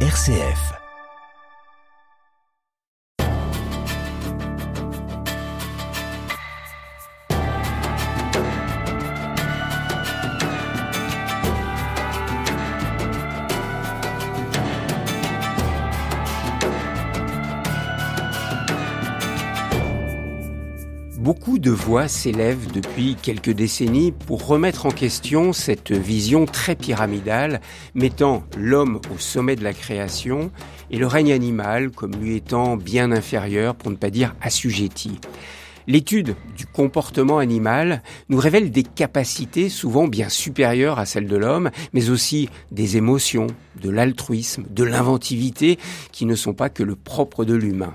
RCF. De voix s'élèvent depuis quelques décennies pour remettre en question cette vision très pyramidale mettant l'homme au sommet de la création et le règne animal comme lui étant bien inférieur pour ne pas dire assujetti. L'étude du comportement animal nous révèle des capacités souvent bien supérieures à celles de l'homme, mais aussi des émotions, de l'altruisme, de l'inventivité qui ne sont pas que le propre de l'humain.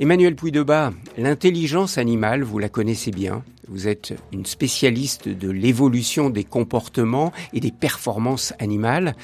Emmanuel Pouy-Debat, l'intelligence animale, vous la connaissez bien. Vous êtes une spécialiste de l'évolution des comportements et des performances animales.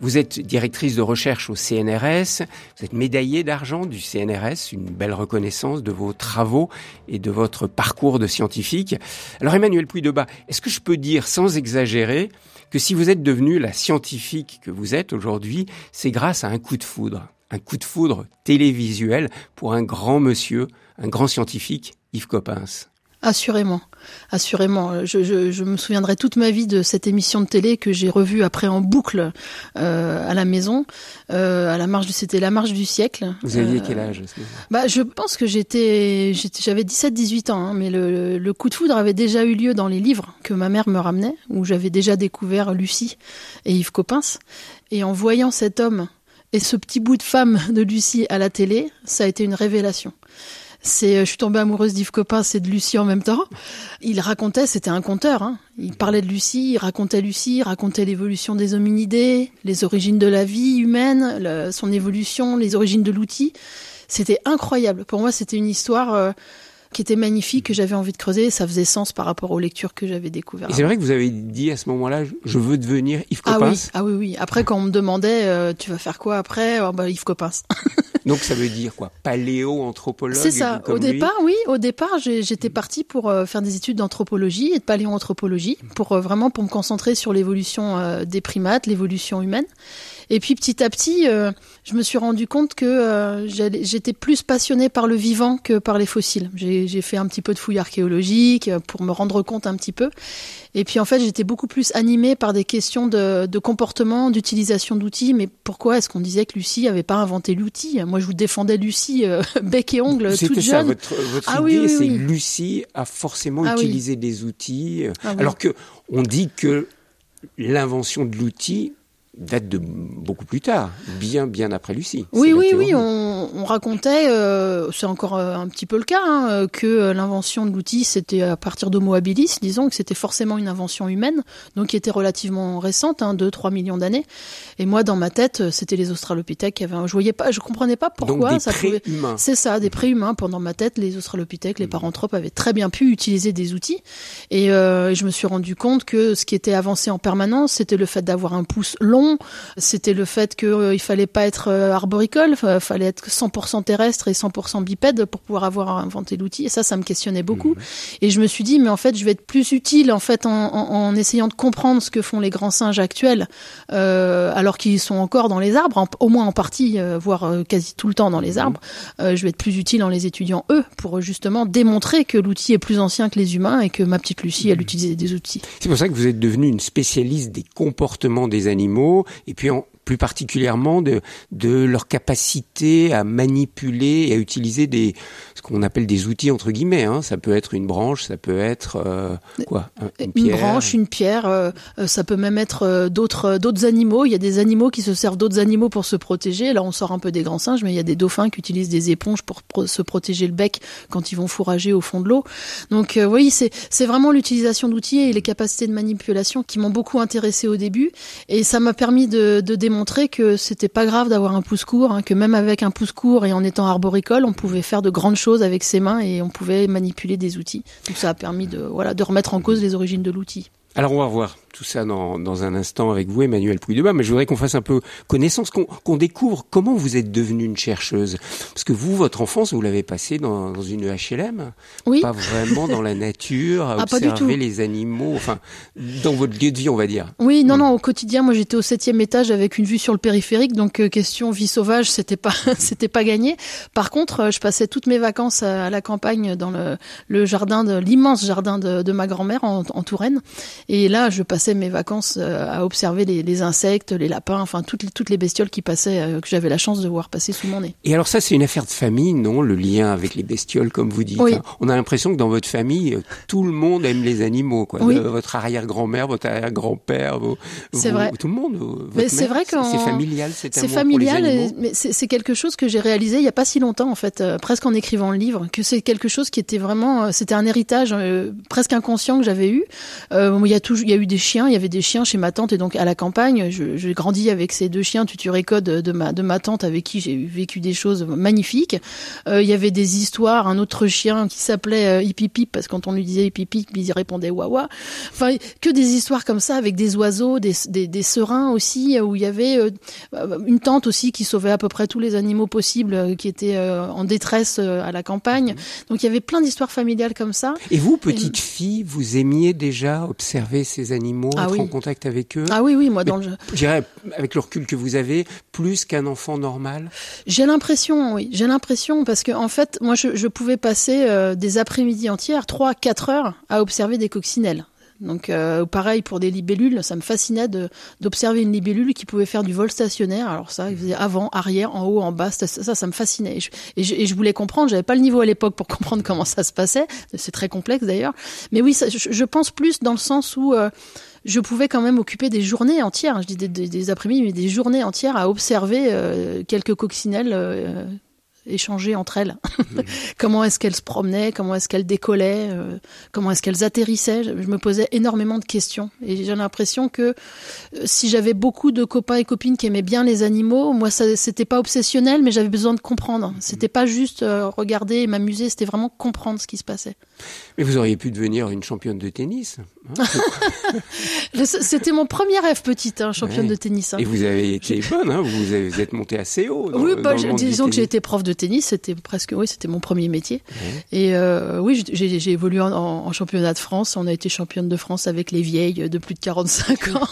Vous êtes directrice de recherche au CNRS. Vous êtes médaillée d'argent du CNRS, une belle reconnaissance de vos travaux et de votre parcours de scientifique. Alors Emmanuel Pouy-Debat, est-ce que je peux dire sans exagérer que si vous êtes devenue la scientifique que vous êtes aujourd'hui, c'est grâce à un coup de foudre? Un coup de foudre télévisuel pour un grand monsieur, un grand scientifique, Yves Coppens. Assurément, assurément. Je, je, je, me souviendrai toute ma vie de cette émission de télé que j'ai revue après en boucle euh, à la maison, euh, à la marche du, c'était la marche du siècle. Vous aviez euh, quel âge Bah, je pense que j'étais, j'avais 17-18 ans, hein, mais le, le, coup de foudre avait déjà eu lieu dans les livres que ma mère me ramenait, où j'avais déjà découvert Lucie et Yves Coppens, et en voyant cet homme et ce petit bout de femme de Lucie à la télé, ça a été une révélation. C'est, euh, je suis tombée amoureuse d'Yves Copin, c'est de Lucie en même temps. Il racontait, c'était un conteur. Hein. Il parlait de Lucie, il racontait Lucie, il racontait l'évolution des hominidés, les origines de la vie humaine, son évolution, les origines de l'outil. C'était incroyable. Pour moi, c'était une histoire. Euh, qui était magnifique, que j'avais envie de creuser. Ça faisait sens par rapport aux lectures que j'avais découvertes. Et c'est vrai que vous avez dit à ce moment-là, je veux devenir Yves Coppens. Ah oui, ah oui, oui. Après, quand on me demandait, euh, tu vas faire quoi après oh, bah, Yves Coppens. Donc ça veut dire quoi? Paléo-anthropologue C'est ça. Au départ, oui. Au départ, j'étais partie pour euh, faire des études d'anthropologie et de paléoanthropologie, pour euh, vraiment pour me concentrer sur l'évolution des primates, l'évolution humaine. Et puis petit à petit, euh, je me suis rendu compte que euh, j'étais plus passionnée par le vivant que par les fossiles. J'ai fait un petit peu de fouilles archéologiques euh, pour me rendre compte un petit peu. Et puis en fait, j'étais beaucoup plus animée par des questions de, de comportement, d'utilisation d'outils. Mais pourquoi est-ce qu'on disait que Lucie avait pas inventé l'outil? Moi, je vous défendais Lucie bec et ongle toute ça, Votre, votre ah, idée, c'est que Lucie a forcément ah utilisé des outils, ah alors que on dit que l'invention de l'outil date de beaucoup plus tard, bien bien après Lucie. Oui, oui, oui. On, on racontait, euh, c'est encore euh, un petit peu le cas, hein, que euh, l'invention de l'outil, c'était à partir d'Homo habilis, disons que c'était forcément une invention humaine, donc qui était relativement récente, hein, 2-3 millions d'années. Et moi, dans ma tête, c'était les Australopithèques qui avaient. Je voyais pas, je comprenais pas pourquoi donc ça pouvait. C'est ça, des préhumains. Pendant ma tête, les Australopithèques, les mmh. paranthropes avaient très bien pu utiliser des outils. Et euh, je me suis rendu compte que ce qui était avancé en permanence, c'était le fait d'avoir un pouce long c'était le fait qu'il euh, fallait pas être euh, arboricole, il fallait être 100% terrestre et 100% bipède pour pouvoir avoir inventé l'outil. Et ça, ça me questionnait beaucoup. Mhm. Et je me suis dit, mais en fait, je vais être plus utile en fait en, essayant de comprendre ce que font les grands singes actuels, euh, alors qu'ils sont encore dans les arbres, au moins en partie, voire quasi tout le temps dans les mhm. arbres. je vais être plus utile en les étudiant eux pour justement démontrer que l'outil est plus ancien que les humains et que ma petite Lucie, elle mhm. utilisait des outils. C'est pour ça que vous êtes devenue une spécialiste des comportements des animaux et puis en, plus particulièrement de, de leur capacité à manipuler et à utiliser des ce qu'on appelle des outils entre guillemets. Hein. Ça peut être une branche, ça peut être euh, quoi une, une, branche, une pierre. Euh, euh, ça peut même être d'autres d'autres animaux. Il y a des animaux qui se servent d'autres animaux pour se protéger. Là, on sort un peu des grands singes, mais il y a des dauphins qui utilisent des éponges pour se protéger le bec quand ils vont fourrager au fond de l'eau. Donc oui, c'est c'est vraiment l'utilisation d'outils et les capacités de manipulation qui m'ont beaucoup intéressé au début, et ça m'a permis de, de démontrer montrer que c'était pas grave d'avoir un pouce court, hein, que même avec un pouce court et en étant arboricole, on pouvait faire de grandes choses avec ses mains et on pouvait manipuler des outils. Donc ça a permis de voilà de remettre en cause les origines de l'outil. Alors on va voir tout ça dans, dans un instant avec vous, Emmanuel Pouille-Debat, mais je voudrais qu'on fasse un peu connaissance, qu'on découvre comment vous êtes devenue une chercheuse. Parce que vous, votre enfance, vous l'avez passée dans, dans, une HLM Oui. Pas vraiment dans la nature, à ah, observer les animaux, enfin, dans votre lieu de vie, on va dire. Oui, non, non, au quotidien, moi j'étais au septième étage avec une vue sur le périphérique, donc euh, question vie sauvage, c'était pas, c'était pas gagné. Par contre, euh, je passais toutes mes vacances à, la campagne dans le, le jardin de, l'immense jardin de, de ma grand-mère en, en Touraine. Et là, je passais mes vacances euh, à observer les, les insectes, les lapins, enfin toutes les, toutes les bestioles qui passaient, euh, que j'avais la chance de voir passer sous mon nez. Et alors ça, c'est une affaire de famille, non Le lien avec les bestioles, comme vous dites? Oui. on a l'impression que dans votre famille, euh, tout le monde aime les animaux, quoi. Oui. Votre arrière-grand-mère, votre arrière-grand-père, c'est vrai. tout le monde. Mais c'est vrai que c'est familial, c'est familial, mais c'est quelque chose que j'ai réalisé il y a pas si longtemps, en fait, presque en écrivant le livre, que c'est quelque chose qui était vraiment, c'était un héritage presque inconscient que j'avais eu. Euh, il y a toujours, il y a eu des chiens, il y avait des chiens chez ma tante et donc à la campagne, j'ai grandi avec ces deux chiens Tuturécode de ma de ma tante avec qui j'ai vécu des choses magnifiques. Euh, il y avait des histoires, un autre chien qui s'appelait euh, Hippipip parce que quand on lui disait Hippipip, il répondait Wawa. Enfin, que des histoires comme ça avec des oiseaux, des des, des serins aussi où il y avait euh, une tante aussi qui sauvait à peu près tous les animaux possibles euh, qui étaient en détresse à la campagne. Donc il y avait plein d'histoires familiales comme ça. Et vous, petite fille, vous aimiez déjà observer ces animaux, ah être en contact avec eux Ah oui, oui, moi dans le... Je dirais, avec le recul que vous avez, plus qu'un enfant normal? J'ai l'impression, oui, j'ai l'impression, parce que en fait, moi je, je pouvais passer euh, des après-midi entières, 3-4 heures, à observer des coccinelles. Donc euh, pareil pour des libellules, ça me fascinait d'observer une libellule qui pouvait faire du vol stationnaire. Alors ça, il faisait avant, arrière, en haut, en bas. Ça, ça, me fascinait. Et je, et je, voulais comprendre. J'avais pas le niveau à l'époque pour comprendre comment ça se passait. C'est très complexe d'ailleurs. Mais oui, ça, je, pense plus dans le sens où euh, je pouvais quand même occuper des journées entières. Je dis des, des, après-midi, mais des journées entières à observer euh, quelques coccinelles euh, échanger entre elles. Comment est-ce qu'elles se promenaient, comment est-ce qu'elles décollaient, euh, comment est-ce qu'elles atterrissaient. Je, me posais énormément de questions et j'ai l'impression que euh, si j'avais beaucoup de copains et copines qui aimaient bien les animaux, moi ça c'était pas obsessionnel, mais j'avais besoin de comprendre. C'était pas juste euh, regarder et m'amuser, c'était vraiment comprendre ce qui se passait. Mais vous auriez pu devenir une championne de tennis. Hein, c'était mon premier rêve petite, hein, championne de tennis. Hein. Et vous avez été bonne, vous, êtes montée assez haut. oui, bah, disons que j'ai été prof de tennis, c'était presque, oui, c'était mon premier métier. Et euh, oui, j'ai évolué en, championnat de France. On a été championne de France avec les vieilles de plus de 45 ans.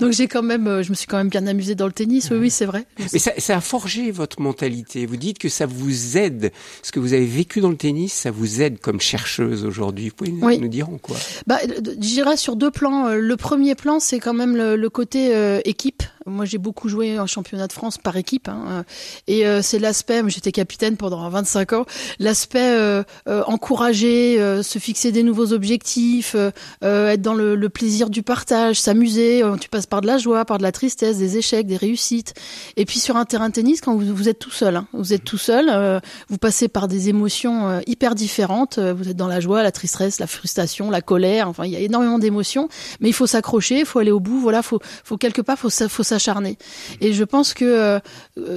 Donc j'ai quand même, euh, je me suis quand même bien amusée dans le tennis. Oui, oui, c'est vrai. Mais ça, ça, a forgé votre mentalité. Vous dites que ça vous aide. Ce que vous avez vécu dans le tennis, ça vous aide comme chercheuse aujourd'hui. Vous pouvez oui. nous dire en quoi? Bah, j'irai sur deux plans. Euh, le premier plan, c'est quand même le, le côté euh, équipe. Moi, j'ai beaucoup joué en championnat de France par équipe, hein, et euh, c'est l'aspect. J'étais capitaine pendant 25 ans. L'aspect euh, euh, encourager, se fixer des nouveaux objectifs, être dans le, plaisir du partage, s'amuser. tu passes par de la joie, par de la tristesse, des échecs, des réussites. Et puis sur un terrain de tennis, quand vous, êtes tout seul, hein, vous êtes tout seul, vous passez par des émotions hyper différentes. Vous êtes dans la joie, la tristesse, la frustration, la colère. Enfin, il y a énormément d'émotions, mais il faut s'accrocher, il faut aller au bout. Voilà, faut, faut quelque part, faut, faut s'acharner. Et je pense que euh,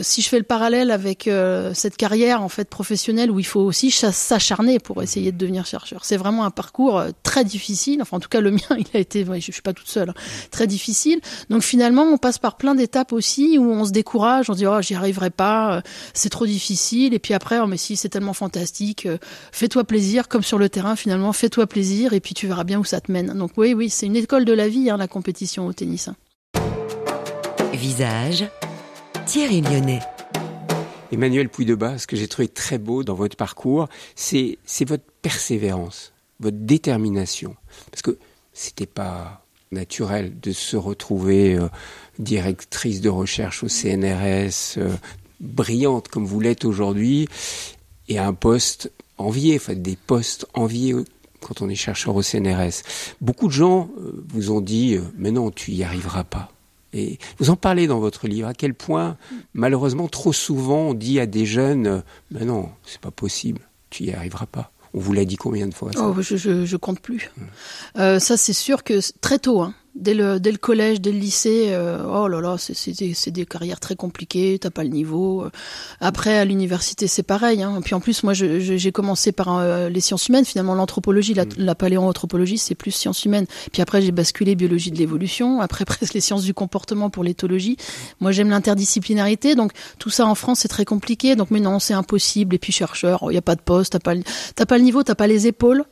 si je fais le parallèle avec euh, cette carrière en fait professionnelle où il faut aussi s'acharner pour essayer de devenir chercheur, c'est vraiment un parcours euh, très difficile. Enfin, en tout cas, le mien, il a été, ouais, je, suis pas toute seule, hein, très difficile. Donc finalement, on passe par plein d'étapes aussi où on se décourage, on dit oh j'y arriverai pas, c'est trop difficile. Et puis après, oh mais si c'est tellement fantastique, fais-toi plaisir, comme sur le terrain finalement, fais-toi plaisir et puis tu verras bien où ça te mène. Donc oui, oui, c'est une école de la vie, hein, la compétition au tennis. Thierry Lyonnais. Emmanuel Pouy-de-Bas, ce que j'ai trouvé très beau dans votre parcours, c'est votre persévérance, votre détermination. Parce que c'était pas naturel de se retrouver euh, directrice de recherche au CNRS, euh, brillante comme vous l'êtes aujourd'hui, et à un poste envié, enfin des postes enviés quand on est chercheur au CNRS. Beaucoup de gens euh, vous ont dit, mais non, tu y arriveras pas. Et vous en parlez dans votre livre, à quel point, malheureusement, trop souvent, on dit à des jeunes, mais ben non, c'est pas possible, tu y arriveras pas. On vous l'a dit combien de fois oh, je, je, compte plus. Hum. Euh, ça, c'est sûr que très tôt, hein, Dès le, dès le collège, dès le lycée, euh, oh là là, c'est des, des, carrières très compliquées, t'as pas le niveau. Après, à l'université, c'est pareil. Hein. Puis en plus, moi, j'ai commencé par euh, les sciences humaines. Finalement, l'anthropologie, la, mm. la paléoanthropologie, c'est plus sciences humaines. Puis après, j'ai basculé biologie de l'évolution. Après, presque les sciences du comportement pour l'éthologie. Moi, j'aime l'interdisciplinarité. Donc, tout ça en France, c'est très compliqué. Donc, mais non, c'est impossible. Et puis, chercheur, il oh, n'y a pas de poste, t'as pas, t'as pas le niveau, t'as pas les épaules.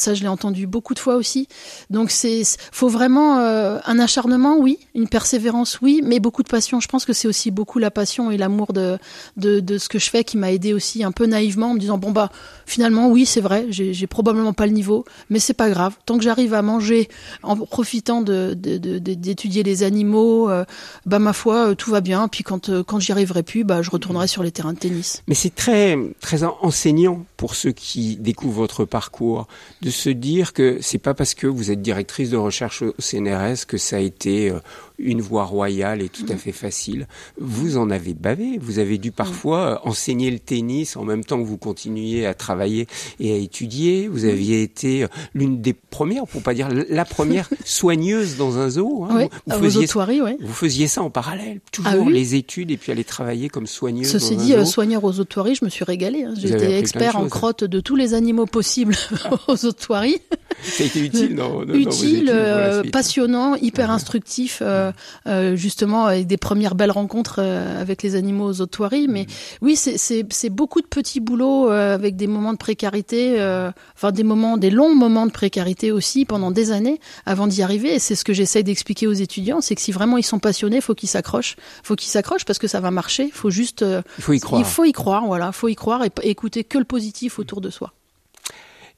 Ça, je l'ai entendu beaucoup de fois aussi. Donc, c'est faut vraiment euh, un acharnement, oui, une persévérance, oui, mais beaucoup de passion. Je pense que c'est aussi beaucoup la passion et l'amour de, de, ce que je fais qui m'a aidé aussi un peu naïvement en me disant bon bah finalement oui c'est vrai, j'ai probablement pas le niveau, mais c'est pas grave. Tant que j'arrive à manger en profitant de d'étudier les animaux, euh, bah ma foi euh, tout va bien. Puis quand quand j'y arriverai plus, bah je retournerai sur les terrains de tennis. Mais c'est très très enseignant pour ceux qui découvrent votre parcours se dire que c'est pas parce que vous êtes directrice de recherche au CNRS que ça a été euh, une voie royale et tout à fait facile. Vous en avez bavé. Vous avez dû parfois enseigner le tennis en même temps que vous continuiez à travailler et à étudier. Vous aviez été l'une des premières, pour pas dire la première soigneuse dans un zoo. Hein. vous, faisiez, vous faisiez ça en parallèle, toujours ah les études et puis aller travailler comme soigneuse. Ceci dans dit, un zoo. soigneur aux otoiries, je me suis régalée. Hein. J'étais expert en crotte de tous les animaux possibles aux otoiries. Ça a été utile, non, Utile, euh, passionnant, hyper instructif. Euh, euh, justement avec des premières belles rencontres euh, avec les animaux aux otoiries. Mais mm. oui, c'est beaucoup de petits boulots euh, avec des moments de précarité, enfin des moments, des longs moments de précarité aussi pendant des années avant d'y arriver. Et c'est ce que j'essaye d'expliquer aux étudiants, c'est que si vraiment ils sont passionnés, faut qu'ils s'accrochent, faut qu'ils s'accrochent parce que ça va marcher. Il faut juste, il faut y croire. Il faut y croire, voilà, faut y croire et, écouter que le positif autour de soi.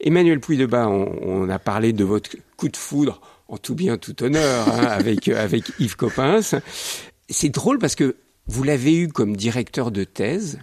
Emmanuel Pouy-de-Bas, on, on, a parlé de votre coup de foudre en tout bien, tout honneur, hein, avec, euh, avec Yves Coppens. C'est drôle parce que vous l'avez eu comme directeur de thèse,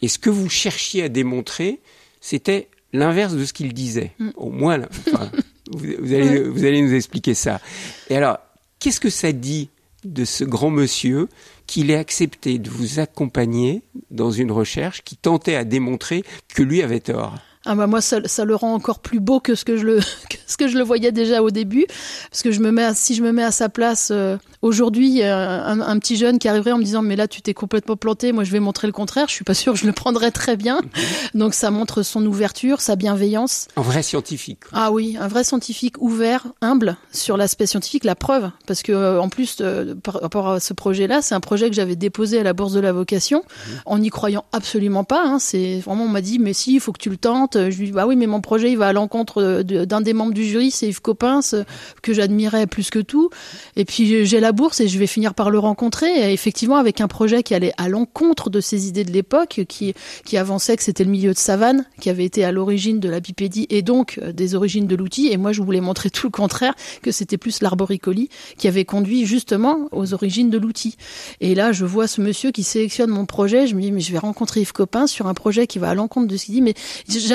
et ce que vous cherchiez à démontrer, c'était l'inverse de ce qu'il disait. Mm. Au moins, vous, allez, vous allez nous expliquer ça. Et alors, qu'est-ce que ça dit de ce grand monsieur qu'il ait accepté de vous accompagner dans une recherche qui tentait à démontrer que lui avait tort? Ah bah moi ça, ça, le rend encore plus beau que ce que je le que ce que je le voyais déjà au début. Parce que je me mets si je me mets à sa place euh, aujourd'hui un, un, petit jeune qui arriverait en me disant mais là tu t'es complètement planté moi je vais montrer le contraire je suis pas sûr que je le prendrais très bien. Mhm. donc ça montre son ouverture sa bienveillance. Un vrai scientifique. Ah oui un vrai scientifique ouvert humble sur l'aspect scientifique la preuve. Parce que euh, en plus euh, par rapport à ce projet là c'est un projet que j'avais déposé à la bourse de la vocation mhm. en n'y croyant absolument pas hein, c'est vraiment on m'a dit mais si il faut que tu le tentes je lui dis bah oui mais mon projet il va à l'encontre d'un des membres du jury, c'est Yves Coppens que j'admirais plus que tout. Et puis j'ai la bourse et je vais finir par le rencontrer. Effectivement avec un projet qui allait à l'encontre de ses idées de l'époque, qui qui avançait que c'était le milieu de savane qui avait été à l'origine de la bipédie et donc euh, des origines de l'outil. Et moi je voulais montrer tout le contraire, que c'était plus l'arboricolie qui avait conduit justement aux origines de l'outil. Et là je vois ce monsieur qui sélectionne mon projet. Je me dis mais je vais rencontrer Yves Coppens sur un projet qui va à l'encontre de ce qu'il dit. Mais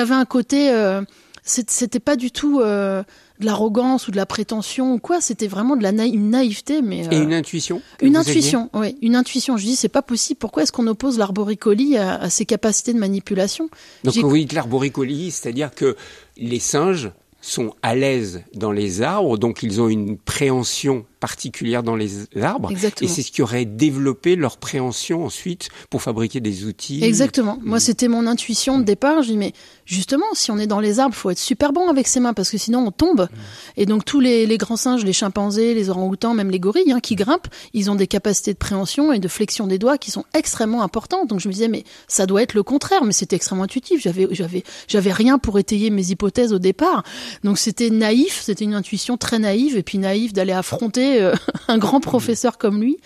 j'avais un côté, euh, c'était pas du tout euh, de l'arrogance ou de la prétention ou quoi. C'était vraiment de la une naïveté, mais et une euh, intuition. Une intuition, oui, une intuition. Je dis c'est pas possible. Pourquoi est-ce qu'on oppose l'arboricolie à, à, ses capacités de manipulation? Donc oui, l'arboricolie, c'est-à-dire que les singes sont à l'aise dans les arbres, donc ils ont une préhension particulière dans les arbres. Exactement. Et c'est ce qui aurait développé leur préhension ensuite pour fabriquer des outils. Exactement. Moi, mm. c'était mon intuition de départ. Je dis, mais justement, si on est dans les arbres, faut être super bon avec ses mains parce que sinon on tombe. Mm. Et donc tous les, les, grands singes, les chimpanzés, les orang-outans, même les gorilles hein, qui grimpent, ils ont des capacités de préhension et de flexion des doigts qui sont extrêmement importantes. Donc je me disais, mais ça doit être le contraire. Mais c'était extrêmement intuitif. J'avais, j'avais, j'avais rien pour étayer mes hypothèses au départ. Donc c'était naïf. C'était une intuition très naïve et puis naïve d'aller affronter euh, un grand professeur comme lui,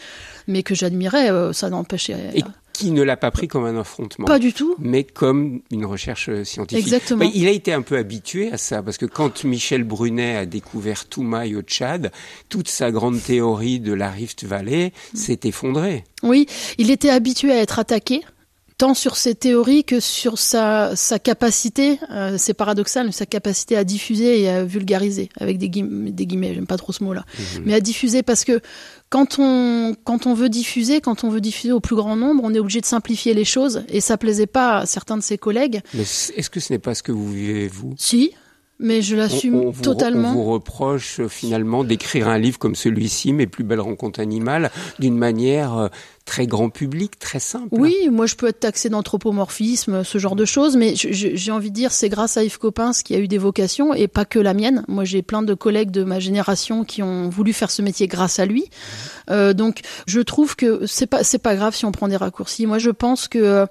mais que j'admirais, euh, ça n'empêchait. Et qui ne l'a pas pris comme un affrontement. Pas du tout. Mais comme une recherche euh, scientifique. Exactement. il a été un peu habitué à ça, parce que quand Michel Brunet a découvert Toumaï au Tchad, toute sa grande théorie de la Rift Valley s'est effondrée. Oui, il était habitué à être attaqué tant sur ses théories que sur sa, sa capacité, euh, c'est paradoxal, sa capacité à diffuser et à vulgariser, avec des, guillemets, des guillemets j'aime pas trop ce mot-là, mhm. mais à diffuser parce que quand on, quand on veut diffuser, quand on veut diffuser au plus grand nombre, on est obligé de simplifier les choses et ça plaisait pas à certains de ses collègues. Mais est-ce que ce n'est pas ce que vous vivez, vous? Si, Mais je l'assume totalement. On vous reproche euh, finalement d'écrire un livre comme celui-ci, Mes plus belles rencontres animales, d'une manière euh, très grand public, très simple. Oui, moi je peux être taxé d'anthropomorphisme, ce genre de choses, mais j'ai envie de dire c'est grâce à Yves Coppens qui a eu des vocations et pas que la mienne. Moi j'ai plein de collègues de ma génération qui ont voulu faire ce métier grâce à lui. Euh, donc je trouve que c'est pas c'est pas grave si on prend des raccourcis. Moi je pense que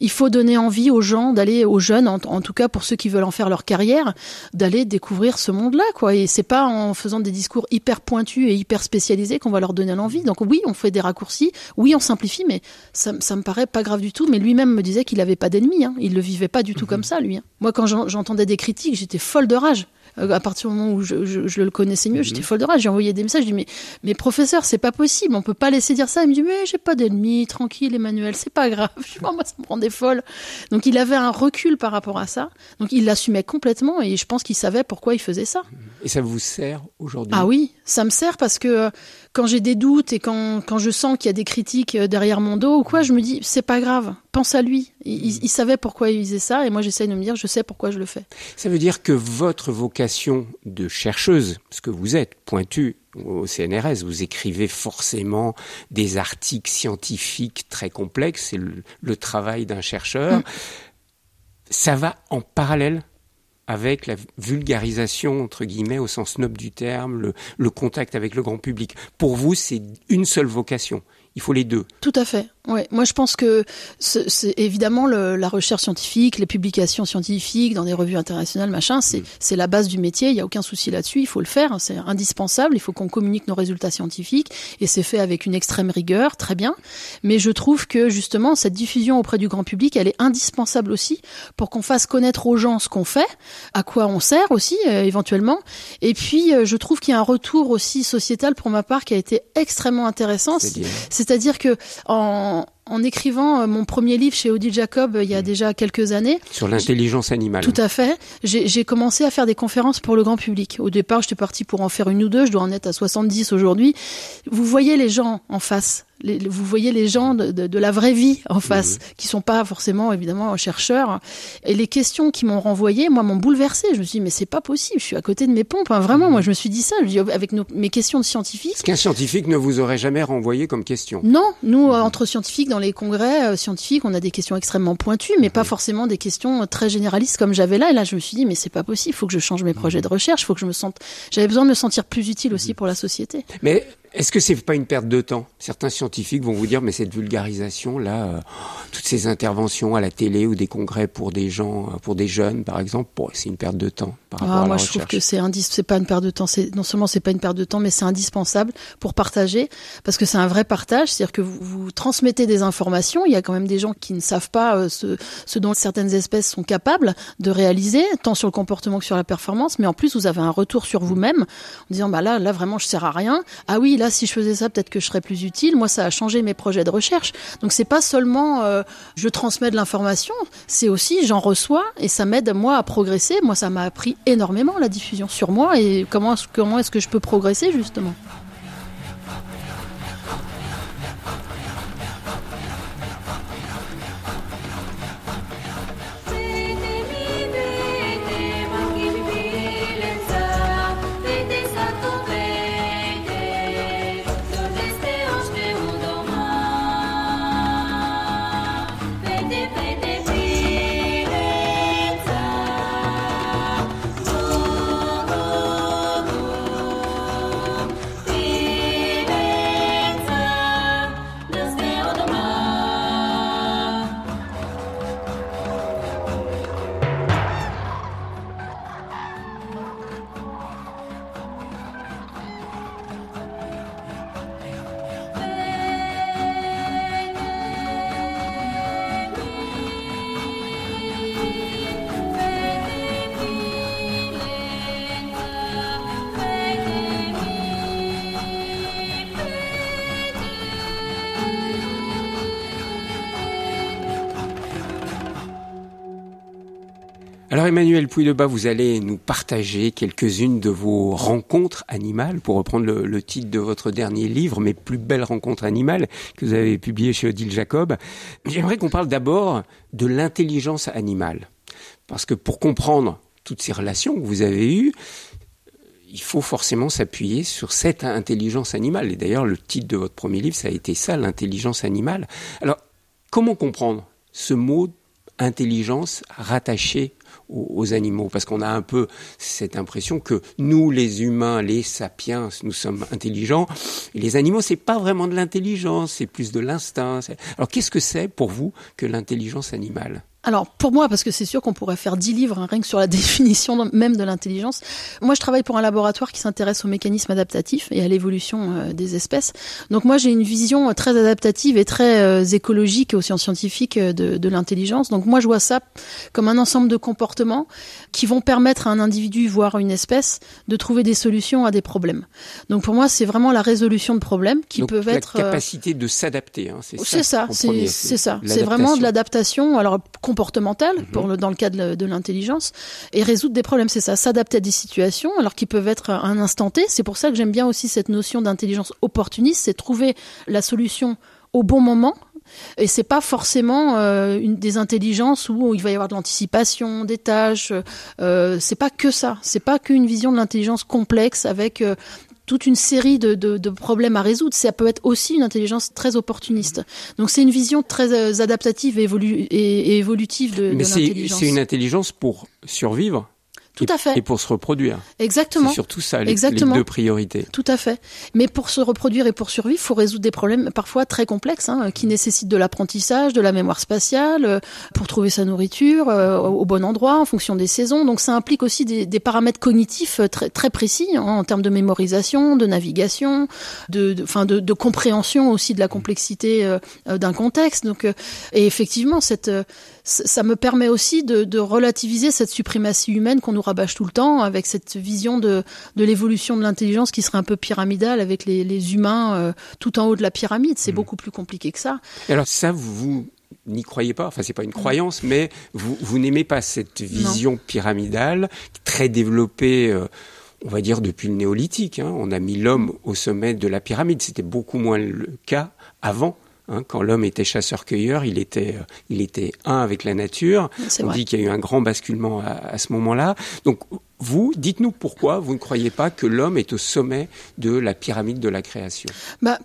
il faut donner envie aux gens d'aller, aux jeunes, en, tout cas pour ceux qui veulent en faire leur carrière, d'aller découvrir ce monde-là, quoi. Et c'est pas en faisant des discours hyper pointus et hyper spécialisés qu'on va leur donner l'envie. Donc oui, on fait des raccourcis, oui, on simplifie, mais ça, ça me paraît pas grave du tout. Mais lui-même me disait qu'il avait pas d'ennemis, hein. il le vivait pas du tout mhm. comme ça, lui. Hein. Moi, quand j'entendais des critiques, j'étais folle de rage. Euh, à partir du moment où je, je, le connaissais mieux, j'étais mhm. folle de rage. J'ai envoyé des messages. Je dis mais, mais professeur, c'est pas possible. On peut pas laisser dire ça. Il me dit mais j'ai pas d'ennemis, tranquille, Emmanuel, c'est pas grave. Je dis, moi, ça me rendait folle. Donc il avait un recul par rapport à ça. Donc il l'assumait complètement et je pense qu'il savait pourquoi il faisait ça. Et ça vous sert aujourd'hui? Ah oui, ça me sert parce que euh, quand j'ai des doutes et quand, quand je sens qu'il y a des critiques euh, derrière mon dos ou quoi, je me dis c'est pas grave, pense à lui. Il, il savait pourquoi il faisait ça et moi j'essaye de me dire je sais pourquoi je le fais. Ça veut dire que votre vocation de chercheuse, ce que vous êtes, pointu au CNRS, vous écrivez forcément des articles scientifiques très complexes, c'est le, travail d'un chercheur. Mm. Ça va en parallèle avec la vulgarisation, entre guillemets, au sens noble du terme, le, contact avec le grand public. Pour vous, c'est une seule vocation. Il faut les deux. Tout à fait. Ouais, moi je pense que c'est évidemment le, la recherche scientifique, les publications scientifiques dans des revues internationales, machin, c'est mm. c'est la base du métier. Il y a aucun souci là-dessus. Il faut le faire, c'est indispensable. Il faut qu'on communique nos résultats scientifiques et c'est fait avec une extrême rigueur, très bien. Mais je trouve que justement cette diffusion auprès du grand public, elle est indispensable aussi pour qu'on fasse connaître aux gens ce qu'on fait, à quoi on sert aussi euh, éventuellement. Et puis euh, je trouve qu'il y a un retour aussi sociétal pour ma part qui a été extrêmement intéressant. C'est-à-dire que en en, écrivant euh, mon premier livre chez Odile Jacob euh, il y a mm. déjà quelques années. Sur l'intelligence animale. Tout à fait. J'ai commencé à faire des conférences pour le grand public. Au départ, j'étais partie pour en faire une ou deux. Je dois en être à 70 aujourd'hui. Vous voyez les gens en face vous voyez les gens de, la vraie vie en face, mhm. qui sont pas forcément évidemment chercheurs. Et les questions qui m'ont renvoyé, moi, m'ont bouleversé. Je me suis dit, mais c'est pas possible. Je suis à côté de mes pompes. Hein. Vraiment, moi, je me suis dit ça. Je dis, avec mes questions de scientifiques. Ce qu'un scientifique ne vous aurait jamais renvoyé comme question. Non, nous, mhm. entre scientifiques, dans les congrès euh, scientifiques, on a des questions extrêmement pointues, mais pas forcément des questions très généralistes comme j'avais là. Et là, je me suis dit, mais c'est pas possible. Il faut que je change mes projets de recherche. Il faut que je me sente. J'avais besoin de me sentir plus utile aussi pour la société. Mais est-ce que c'est pas une perte de temps? Certains scientifiques vont vous dire, mais cette vulgarisation là, euh, toutes ces interventions à la télé ou des congrès pour des gens, euh, pour des jeunes par exemple, c'est une perte de temps par rapport ah, à moi, je trouve que c'est c'est pas une perte de temps. C'est non seulement c'est pas une perte de temps, mais c'est indispensable pour partager, parce que c'est un vrai partage. C'est-à-dire que vous, vous, transmettez des informations. Il y a quand même des gens qui ne savent pas euh, ce, ce dont certaines espèces sont capables de réaliser, tant sur le comportement que sur la performance. Mais en plus, vous avez un retour sur vous-même en disant, bah là, là vraiment, je sers à rien. Ah oui, là si je faisais ça, peut-être que je serais plus utile. Moi, ça a changé mes projets de recherche. Donc, c'est pas seulement euh, je transmets de l'information, c'est aussi j'en reçois et ça m'aide moi à progresser. Moi, ça m'a appris énormément la diffusion sur moi et comment comment est-ce que je peux progresser justement. Emmanuel Pouille-Bas, vous allez nous partager quelques-unes de vos rencontres animales, pour reprendre le, titre de votre dernier livre, Mes plus belles rencontres animales, que vous avez publié chez Odile Jacob. J'aimerais qu'on parle d'abord de l'intelligence animale. Parce que pour comprendre toutes ces relations que vous avez eues, il faut forcément s'appuyer sur cette intelligence animale. Et d'ailleurs, le titre de votre premier livre, ça a été ça, l'intelligence animale. Alors, comment comprendre ce mot intelligence rattaché aux, animaux, parce qu'on a un peu cette impression que nous, les humains, les sapiens, nous sommes intelligents, et les animaux, c'est pas vraiment de l'intelligence, c'est plus de l'instinct. Alors, qu'est-ce que c'est pour vous que l'intelligence animale? Alors pour moi, parce que c'est sûr qu'on pourrait faire dix livres hein, rien que sur la définition même de l'intelligence. Moi, je travaille pour un laboratoire qui s'intéresse aux mécanismes adaptatifs et à l'évolution euh, des espèces. Donc moi, j'ai une vision euh, très adaptative et très euh, écologique et aussi scientifique de, de l'intelligence. Donc moi, je vois ça comme un ensemble de comportements qui vont permettre à un individu, voire une espèce, de trouver des solutions à des problèmes. Donc pour moi, c'est vraiment la résolution de problèmes qui Donc, peuvent la être capacité de s'adapter. Hein, c'est c'est ça, c'est ça. C'est vraiment de l'adaptation, alors comportementale pour le, dans le cas de, l'intelligence, et résoudre des problèmes. C'est ça, s'adapter à des situations, alors qui peuvent être à un instant T. C'est pour ça que j'aime bien aussi cette notion d'intelligence opportuniste, c'est trouver la solution au bon moment. Et c'est pas forcément euh, une des intelligences où il va y avoir de l'anticipation, des tâches. Euh, c'est pas que ça. C'est pas qu'une vision de l'intelligence complexe avec euh, toute une série de, de, de problèmes à résoudre. Ça peut être aussi une intelligence très opportuniste. Donc c'est une vision très euh, adaptative et, évolu- et, et évolutive de, Mais de l'intelligence. c'est une intelligence pour survivre Tout à fait. et pour se reproduire. Exactement. C'est surtout ça, les, Exactement. les deux priorités. Tout à fait. Mais pour se reproduire et pour survivre, il faut résoudre des problèmes parfois très complexes, hein, qui nécessitent de l'apprentissage, de la mémoire spatiale, euh, pour trouver sa nourriture euh, au bon endroit, en fonction des saisons. Donc ça implique aussi des, des paramètres cognitifs euh, très, très précis, hein, en termes de mémorisation, de navigation, de, de, enfin de, de compréhension aussi de la complexité euh, d'un contexte. Donc, euh, et effectivement, cette, ça me permet aussi de, de relativiser cette suprématie humaine qu'on nous rabâche tout le temps, avec cette vision de, de l'évolution de l'intelligence qui serait un peu pyramidale avec les, les humains euh, tout en haut de la pyramide. C'est beaucoup plus compliqué que ça. Et alors ça, vous, n'y croyez pas. Enfin, c'est pas une croyance, mais vous, vous n'aimez pas cette vision pyramidale très développée. euh, on va dire depuis le néolithique. hein. On a mis l'homme au sommet de la pyramide. C'était beaucoup moins le cas avant. Hein. quand l'homme était chasseur-cueilleur, il était, euh, il était un avec la nature. On vrai. dit qu'il y a eu un grand basculement à, à ce moment-là. Donc, vous, dites-nous pourquoi vous ne croyez pas que l'homme est au sommet de la pyramide de la création. Bah,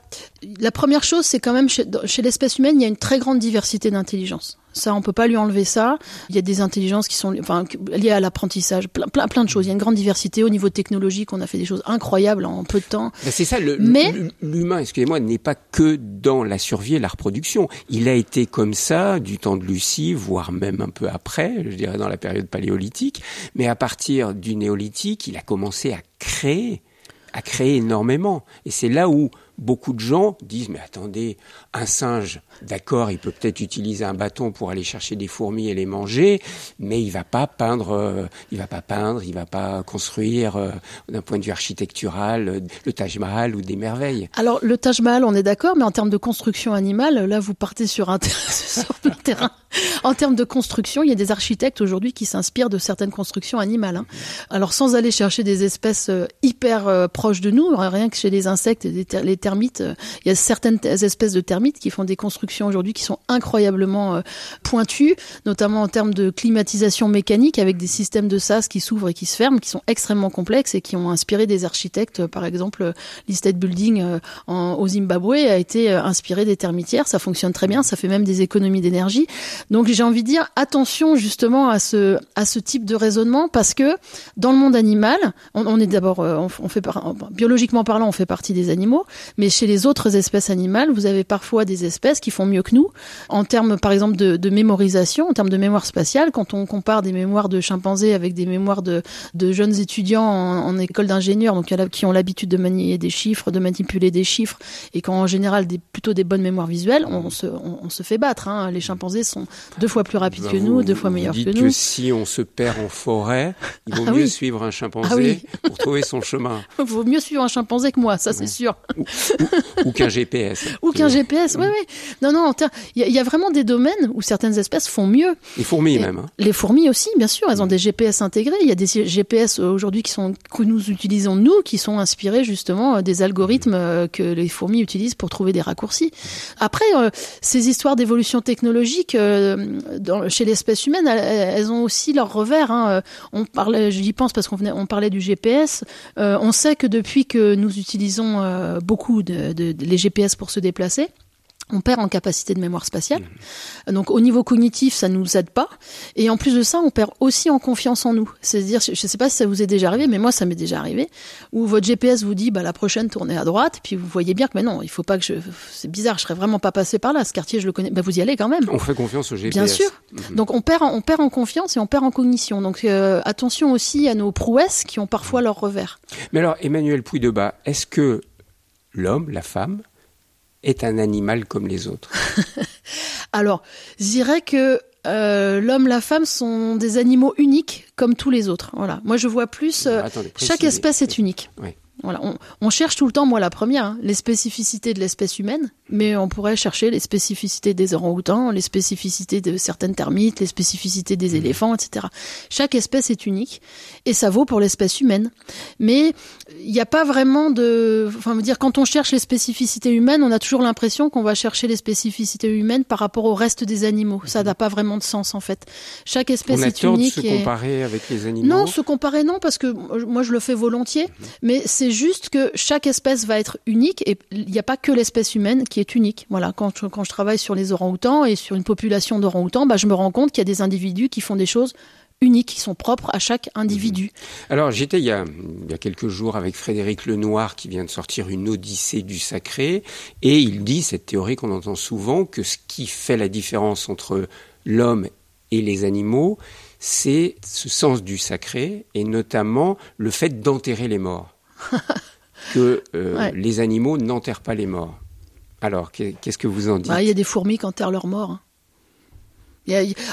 la première chose, c'est quand même chez l'espèce humaine, il y a une très grande diversité d'intelligence. Ça, on peut pas lui enlever ça. Il y a des intelligences qui sont, enfin, liées à l'apprentissage, plein, plein, plein de choses. Il y a une grande diversité au niveau technologique. On a fait des choses incroyables en peu de temps. Ben, c'est ça, le- Mais- l'humain, excusez-moi, n'est pas que dans la survie et la reproduction. Il a été comme ça du temps de Lucie, voire même un peu après, je dirais dans la période paléolithique. Mais à partir du néolithique, il a commencé à créer, à créer énormément. Et c'est là où beaucoup de gens disent, mais attendez, un singe, d'accord, il peut peut-être utiliser un bâton pour aller chercher des fourmis et les manger, mais il va pas peindre, euh, il va pas peindre, il va pas construire euh, d'un point de vue architectural euh, le Taj Mahal ou des merveilles. Alors, le Taj Mahal, on est d'accord, mais en termes de construction animale, là, vous partez sur un terrain. En termes de construction, il y a des architectes aujourd'hui qui s'inspirent de certaines constructions animales. hein. Alors, sans aller chercher des espèces hyper proches de nous, rien que chez les insectes et les termites, il y a certaines espèces de termites qui font des constructions aujourd'hui qui sont incroyablement euh, pointues, notamment en termes de climatisation mécanique avec des systèmes de sas qui s'ouvrent et qui se ferment, qui sont extrêmement complexes et qui ont inspiré des architectes. Par exemple, euh, l'Estate Building euh, au Zimbabwe a été euh, inspiré des termitières. Ça fonctionne très bien, ça fait même des économies d'énergie. Donc j'ai envie de dire attention justement à ce à ce type de raisonnement parce que dans le monde animal, on, est d'abord euh, biologiquement parlant, on fait partie des animaux, mais chez les autres espèces animales, vous avez parfois des espèces qui font mieux que nous en termes par exemple de, de mémorisation, en termes de mémoire spatiale. Quand on compare des mémoires de chimpanzés avec des mémoires de, de jeunes étudiants en, en école d'ingénieurs, donc qui ont l'habitude de manier des chiffres, de manipuler des chiffres, et qui ont en général des, plutôt des bonnes mémoires visuelles, on se, on, on se fait battre. Hein. Les chimpanzés sont deux fois plus rapides que nous, deux fois meilleurs que que nous. si on se perd en forêt, il vaut Ah mieux oui. suivre un chimpanzé Ah oui. pour trouver son chemin Il vaut mieux suivre un chimpanzé que moi, ça c'est sûr. ou qu'un GPS. Ou qu'un GPS, oui, oui. Non, non, en ter- il y, a- il y a vraiment des domaines où certaines espèces font mieux. Les fourmis Et même. hein. Les fourmis aussi, bien sûr, elles ont des GPS intégrés. Il y a des GPS aujourd'hui qui sont que nous utilisons nous, qui sont inspirés justement euh, des algorithmes euh, que les fourmis utilisent pour trouver des raccourcis. Après, euh, ces histoires d'évolution technologique, euh, dans, chez l'espèce humaine, elles, ont aussi leurs revers. Hein. On parlait, j'y pense parce qu'on on parlait du GPS. on sait que depuis que nous utilisons beaucoup de, de, les GPS pour se déplacer, on perd en capacité de mémoire spatiale. Mmh. Donc au niveau cognitif, ça nous aide pas. Et en plus de ça, on perd aussi en confiance en nous. C'est-à-dire, je ne sais pas si ça vous est déjà arrivé, mais moi ça m'est déjà arrivé, où votre GPS vous dit, bah la prochaine tournez à droite, puis vous voyez bien que mais non, il faut pas que je, c'est bizarre, je serais vraiment pas passé par là. Ce quartier, je le connais. Bah vous y allez quand même. On fait confiance au GPS. Bien sûr. Mmh. Donc on perd, on perd en confiance et on perd en cognition. Donc euh, attention aussi à nos prouesses qui ont parfois leur revers. Mais alors, Emmanuel Pouy de Bas, est-ce que l'homme, la femme, est un animal comme les autres Alors, je dirais que euh, l'homme, la femme sont des animaux uniques comme tous les autres. Voilà. Moi, je vois plus. Euh, chaque espèce est unique. Oui. Voilà, on, cherche tout le temps, moi la première, hein, les spécificités de l'espèce humaine, mais on pourrait chercher les spécificités des orang-outans, les spécificités de certaines termites, les spécificités des mmh. éléphants, etc. Chaque espèce est unique et ça vaut pour l'espèce humaine. Mais il n'y a pas vraiment de, enfin, dire quand on cherche les spécificités humaines, on a toujours l'impression qu'on va chercher les spécificités humaines par rapport au reste des animaux. Ça n'a pas vraiment de sens en fait. Chaque espèce on a est unique. De se comparer avec les animaux. Non, se comparer non parce que moi je le fais volontiers, mmh. mais c'est juste que chaque espèce va être unique et il n'y a pas que l'espèce humaine qui est unique. Voilà, quand je, travaille sur les orang-outans et sur une population d'orang-outans, bah, je me rends compte qu'il y a des individus qui font des choses uniques, qui sont propres à chaque individu. Mmh. Alors j'étais il, il y a quelques jours avec Frédéric Lenoir qui vient de sortir une Odyssée du sacré et il dit cette théorie qu'on entend souvent que ce qui fait la différence entre l'homme et les animaux, c'est ce sens du sacré et notamment le fait d'enterrer les morts. Que euh, les animaux n'enterrent pas les morts. Alors, qu'est-ce que vous en dites? Bah, Il y a des fourmis qui enterrent leurs morts. Hein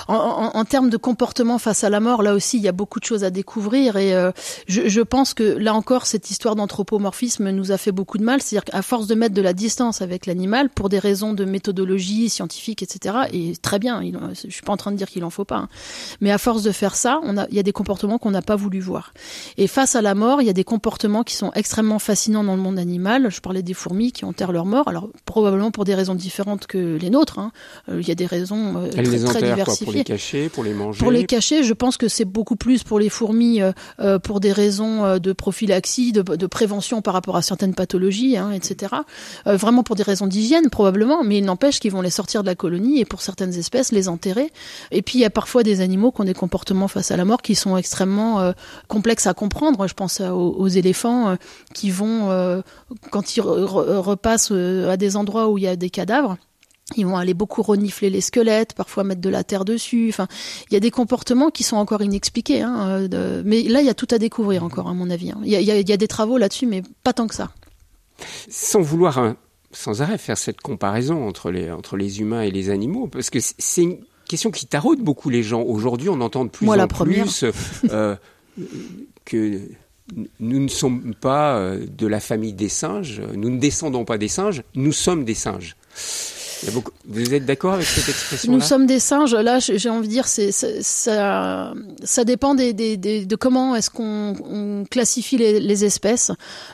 en, termes de comportement face à la mort, là aussi, il y a beaucoup de choses à découvrir. Et euh, je, pense que là encore, cette histoire d'anthropomorphisme nous a fait beaucoup de mal. C'est-à-dire qu'à force de mettre de la distance avec l'animal, pour des raisons de méthodologie scientifique, etc., et très bien, il, je suis pas en train de dire qu'il en faut pas, hein. mais à force de faire ça, on a, il y a des comportements qu'on n'a pas voulu voir. Et face à la mort, il y a des comportements qui sont extrêmement fascinants dans le monde animal. Je parlais des fourmis qui enterrent leur mort, alors probablement pour des raisons différentes que les nôtres. Hein. Euh, il y a des raisons euh, très, très pour les cacher, pour les manger Pour les cacher, je pense que c'est beaucoup plus pour les fourmis, euh, euh, pour des raisons euh, de prophylaxie, de, de, prévention par rapport à certaines pathologies, hein, etc. vraiment pour des raisons d'hygiène probablement, mais il n'empêche qu'ils vont les sortir de la colonie et pour certaines espèces les enterrer. Et puis il y a parfois des animaux qui ont des comportements face à la mort qui sont extrêmement complexes à comprendre. Je pense aux, éléphants qui vont, quand ils repassent à des endroits où il y a des cadavres, ils vont aller beaucoup renifler les squelettes, parfois mettre de la terre dessus. Enfin, il y a des comportements qui sont encore inexpliqués. Hein, euh, mais là, il y a tout à découvrir encore, à mon avis. Hein. Il, y a, des travaux là-dessus, mais pas tant que ça. Sans vouloir hein, sans arrêt faire cette comparaison entre les, entre les humains et les animaux, parce que c'est une question qui taraude beaucoup les gens. Aujourd'hui, on entend de plus en plus euh, que nous ne sommes pas euh, de la famille des singes, nous ne descendons pas des singes, nous sommes des singes. Vous êtes d'accord avec cette expression Nous sommes des singes. Là, j'ai envie de dire, c'est ça, ça dépend des, des, de comment est-ce qu'on classifie les, les espèces.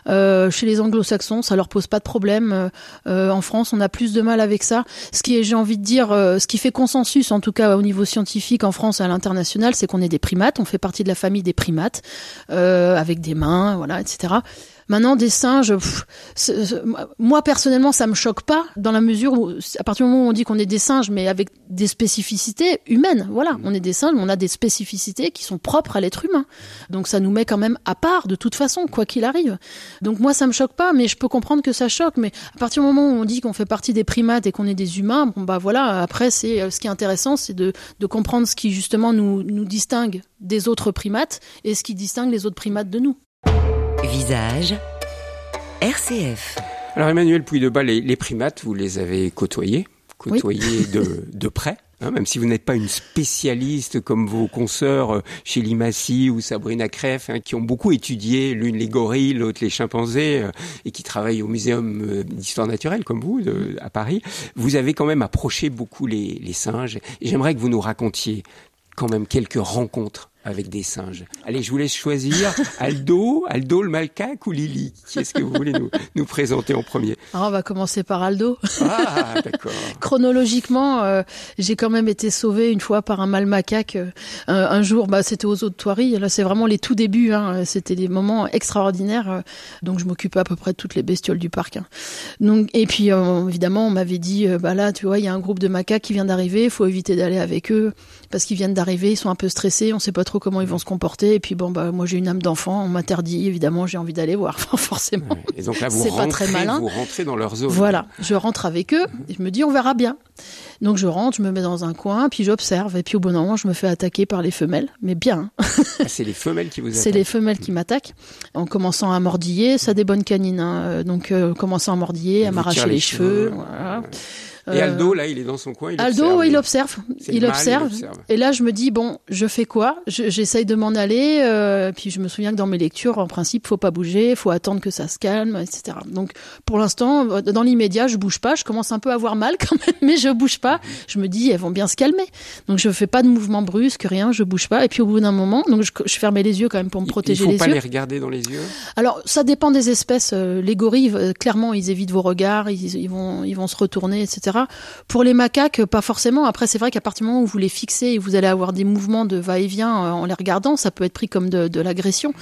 Euh, chez les Anglo-Saxons, ça leur pose pas de problème. Euh, en France, on a plus de mal avec ça. Ce qui est, j'ai envie de dire, euh, ce qui fait consensus, en tout cas au niveau scientifique en France et à l'international, c'est qu'on est des primates. On fait partie de la famille des primates, euh, avec des mains, voilà, etc. Maintenant, des singes, moi personnellement, ça me choque pas dans la mesure où, à partir du moment où on dit qu'on est des singes, mais avec des spécificités humaines, voilà, on est des singes, on a des spécificités qui sont propres à l'être humain. Donc ça nous met quand même à part de toute façon, quoi qu'il arrive. Donc moi, ça me choque pas, mais je peux comprendre que ça choque. Mais à partir du moment où on dit qu'on fait partie des primates et qu'on est des humains, bon bah voilà. Après, c'est euh, ce qui est intéressant, c'est de, de comprendre ce qui justement nous, nous distingue des autres primates et ce qui distingue les autres primates de nous. Visage RCF. Alors Emmanuel Pouy de les, les, primates, vous les avez côtoyés, côtoyés de, de près. Hein, même si vous n'êtes pas une spécialiste comme vos consoeurs euh, chez Limassy ou Sabrina Kreff, hein, qui ont beaucoup étudié l'une les gorilles, l'autre les chimpanzés, euh, et qui travaillent au Muséum euh, d'histoire naturelle comme vous de, à Paris, vous avez quand même approché beaucoup les, les singes. Et j'aimerais que vous nous racontiez quand même quelques rencontres avec des singes. Allez, je vous laisse choisir Aldo, Aldo le macaque ou Lily? Qui est-ce que vous voulez nous, nous présenter en premier? Alors, on va commencer par Aldo. Ah, d'accord. Chronologiquement, euh, j'ai quand même été sauvée une fois par un mâle macaque. Euh, un, jour, bah, c'était aux eaux de Thoiry. Là, c'est vraiment les tout débuts. Hein. C'était des moments extraordinaires. Euh, donc, je m'occupais à peu près de toutes les bestioles du parc. Hein. Donc, et puis, évidemment, on m'avait dit, bah là, tu vois, il y a un groupe de macaques qui vient d'arriver. Il faut éviter d'aller avec eux parce qu'ils viennent d'arriver. Ils sont un peu stressés. On sait pas trop comment ils vont se comporter. Et puis, bon, bah, moi, j'ai une âme d'enfant. On m'interdit. Évidemment, j'ai envie d'aller voir. Forcément. Et donc là, vous rentrez, pas très malin. vous rentrez dans leur zone. Voilà. Je rentre avec eux. Et je me dis, on verra bien. Donc je rentre, je me mets dans un coin, puis j'observe. Et puis au bon moment, je me fais attaquer par les femelles, mais bien. Ah, c'est les femelles qui vous attaquent C'est les femelles qui m'attaquent. En commençant à mordiller, ça des bonnes canines. Hein. Donc euh, commençant à mordiller, à m'arracher les, cheveux. Voilà. Et Aldo, là, il est dans son coin. Il Aldo, observe, il observe. Il observe. Et là, je me dis bon, je fais quoi? J'essaye de m'en aller. Euh, puis je me souviens que dans mes lectures, en principe, faut pas bouger, faut attendre que ça se calme, etc. Donc, pour l'instant, dans l'immédiat, je bouge pas. Je commence un peu à avoir mal quand même, mais je bouge pas. Je me dis, elles vont bien se calmer. Donc, je fais pas de mouvement brusque, rien. Je bouge pas. Et puis, au bout d'un moment, donc je, je, fermais les yeux quand même pour me protéger les yeux. Il faut pas les regarder dans les yeux? Alors, ça dépend des espèces. Euh, les gorilles, euh, clairement, ils évitent vos regards. Ils, ils vont, ils vont se retourner, etc. Pour les macaques, pas forcément. Après, c'est vrai qu'à partir du moment où vous les fixez et vous allez avoir des mouvements de va-et-vient euh, en les regardant, ça peut être pris comme de, l'agression.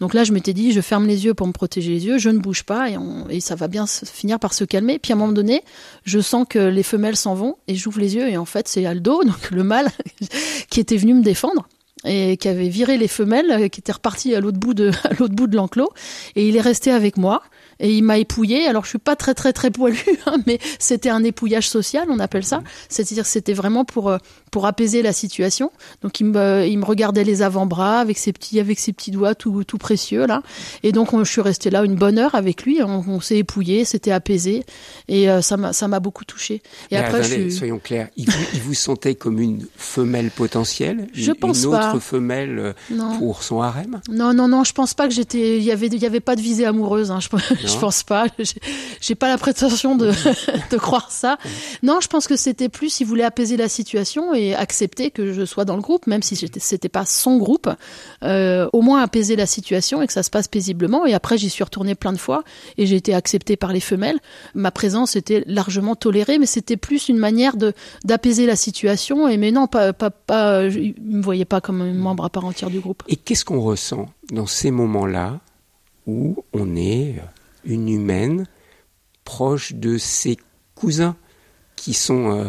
Donc là, je m'étais dit, je ferme les yeux pour me protéger les yeux, je ne bouge pas et, ça va bien finir par se calmer. Puis à un moment donné, je sens que les femelles s'en vont et j'ouvre les yeux et en fait, c'est Aldo, donc le mâle, qui était venu me défendre et qui avait viré les femelles, euh, qui était reparti à l'autre bout de l'enclos et il est resté avec moi et il m'a épouillé. Alors je suis pas très très très poilu, hein, mais c'était un épouillage social, on appelle ça. C'est-à-dire c'était vraiment pour euh, pour apaiser la situation. Donc il me il me regardait les avant-bras avec ses petits avec ses petits doigts tout tout précieux là. Et donc je suis restée là une bonne heure avec lui. On, s'est épouillé, c'était apaisé et euh, ça m'a ça m'a beaucoup touché. Et après je soyons clairs, il vous, il vous sentait comme une femelle potentielle, je une, pense une pas autre femelle euh, pour son harem? Non, non, non, je pense pas que j'étais. Il y avait, il y avait pas de visée amoureuse. Hein, je, je pense pas. J'ai pas la prétention de, de croire ça. Non, je pense que c'était plus, il voulait apaiser la situation et accepter que je sois dans le groupe, même si c'était pas son groupe. Euh, au moins apaiser la situation et que ça se passe paisiblement. Et après, j'y suis retournée plein de fois et j'ai été acceptée par les femelles. Ma présence était largement tolérée, mais c'était plus une manière de d'apaiser la situation. Et mais non, pas, pas, pas, il me voyait pas comme membre à part entière du groupe. Et qu'est-ce qu'on ressent dans ces moments-là où on est une humaine proche de ses cousins qui sont euh,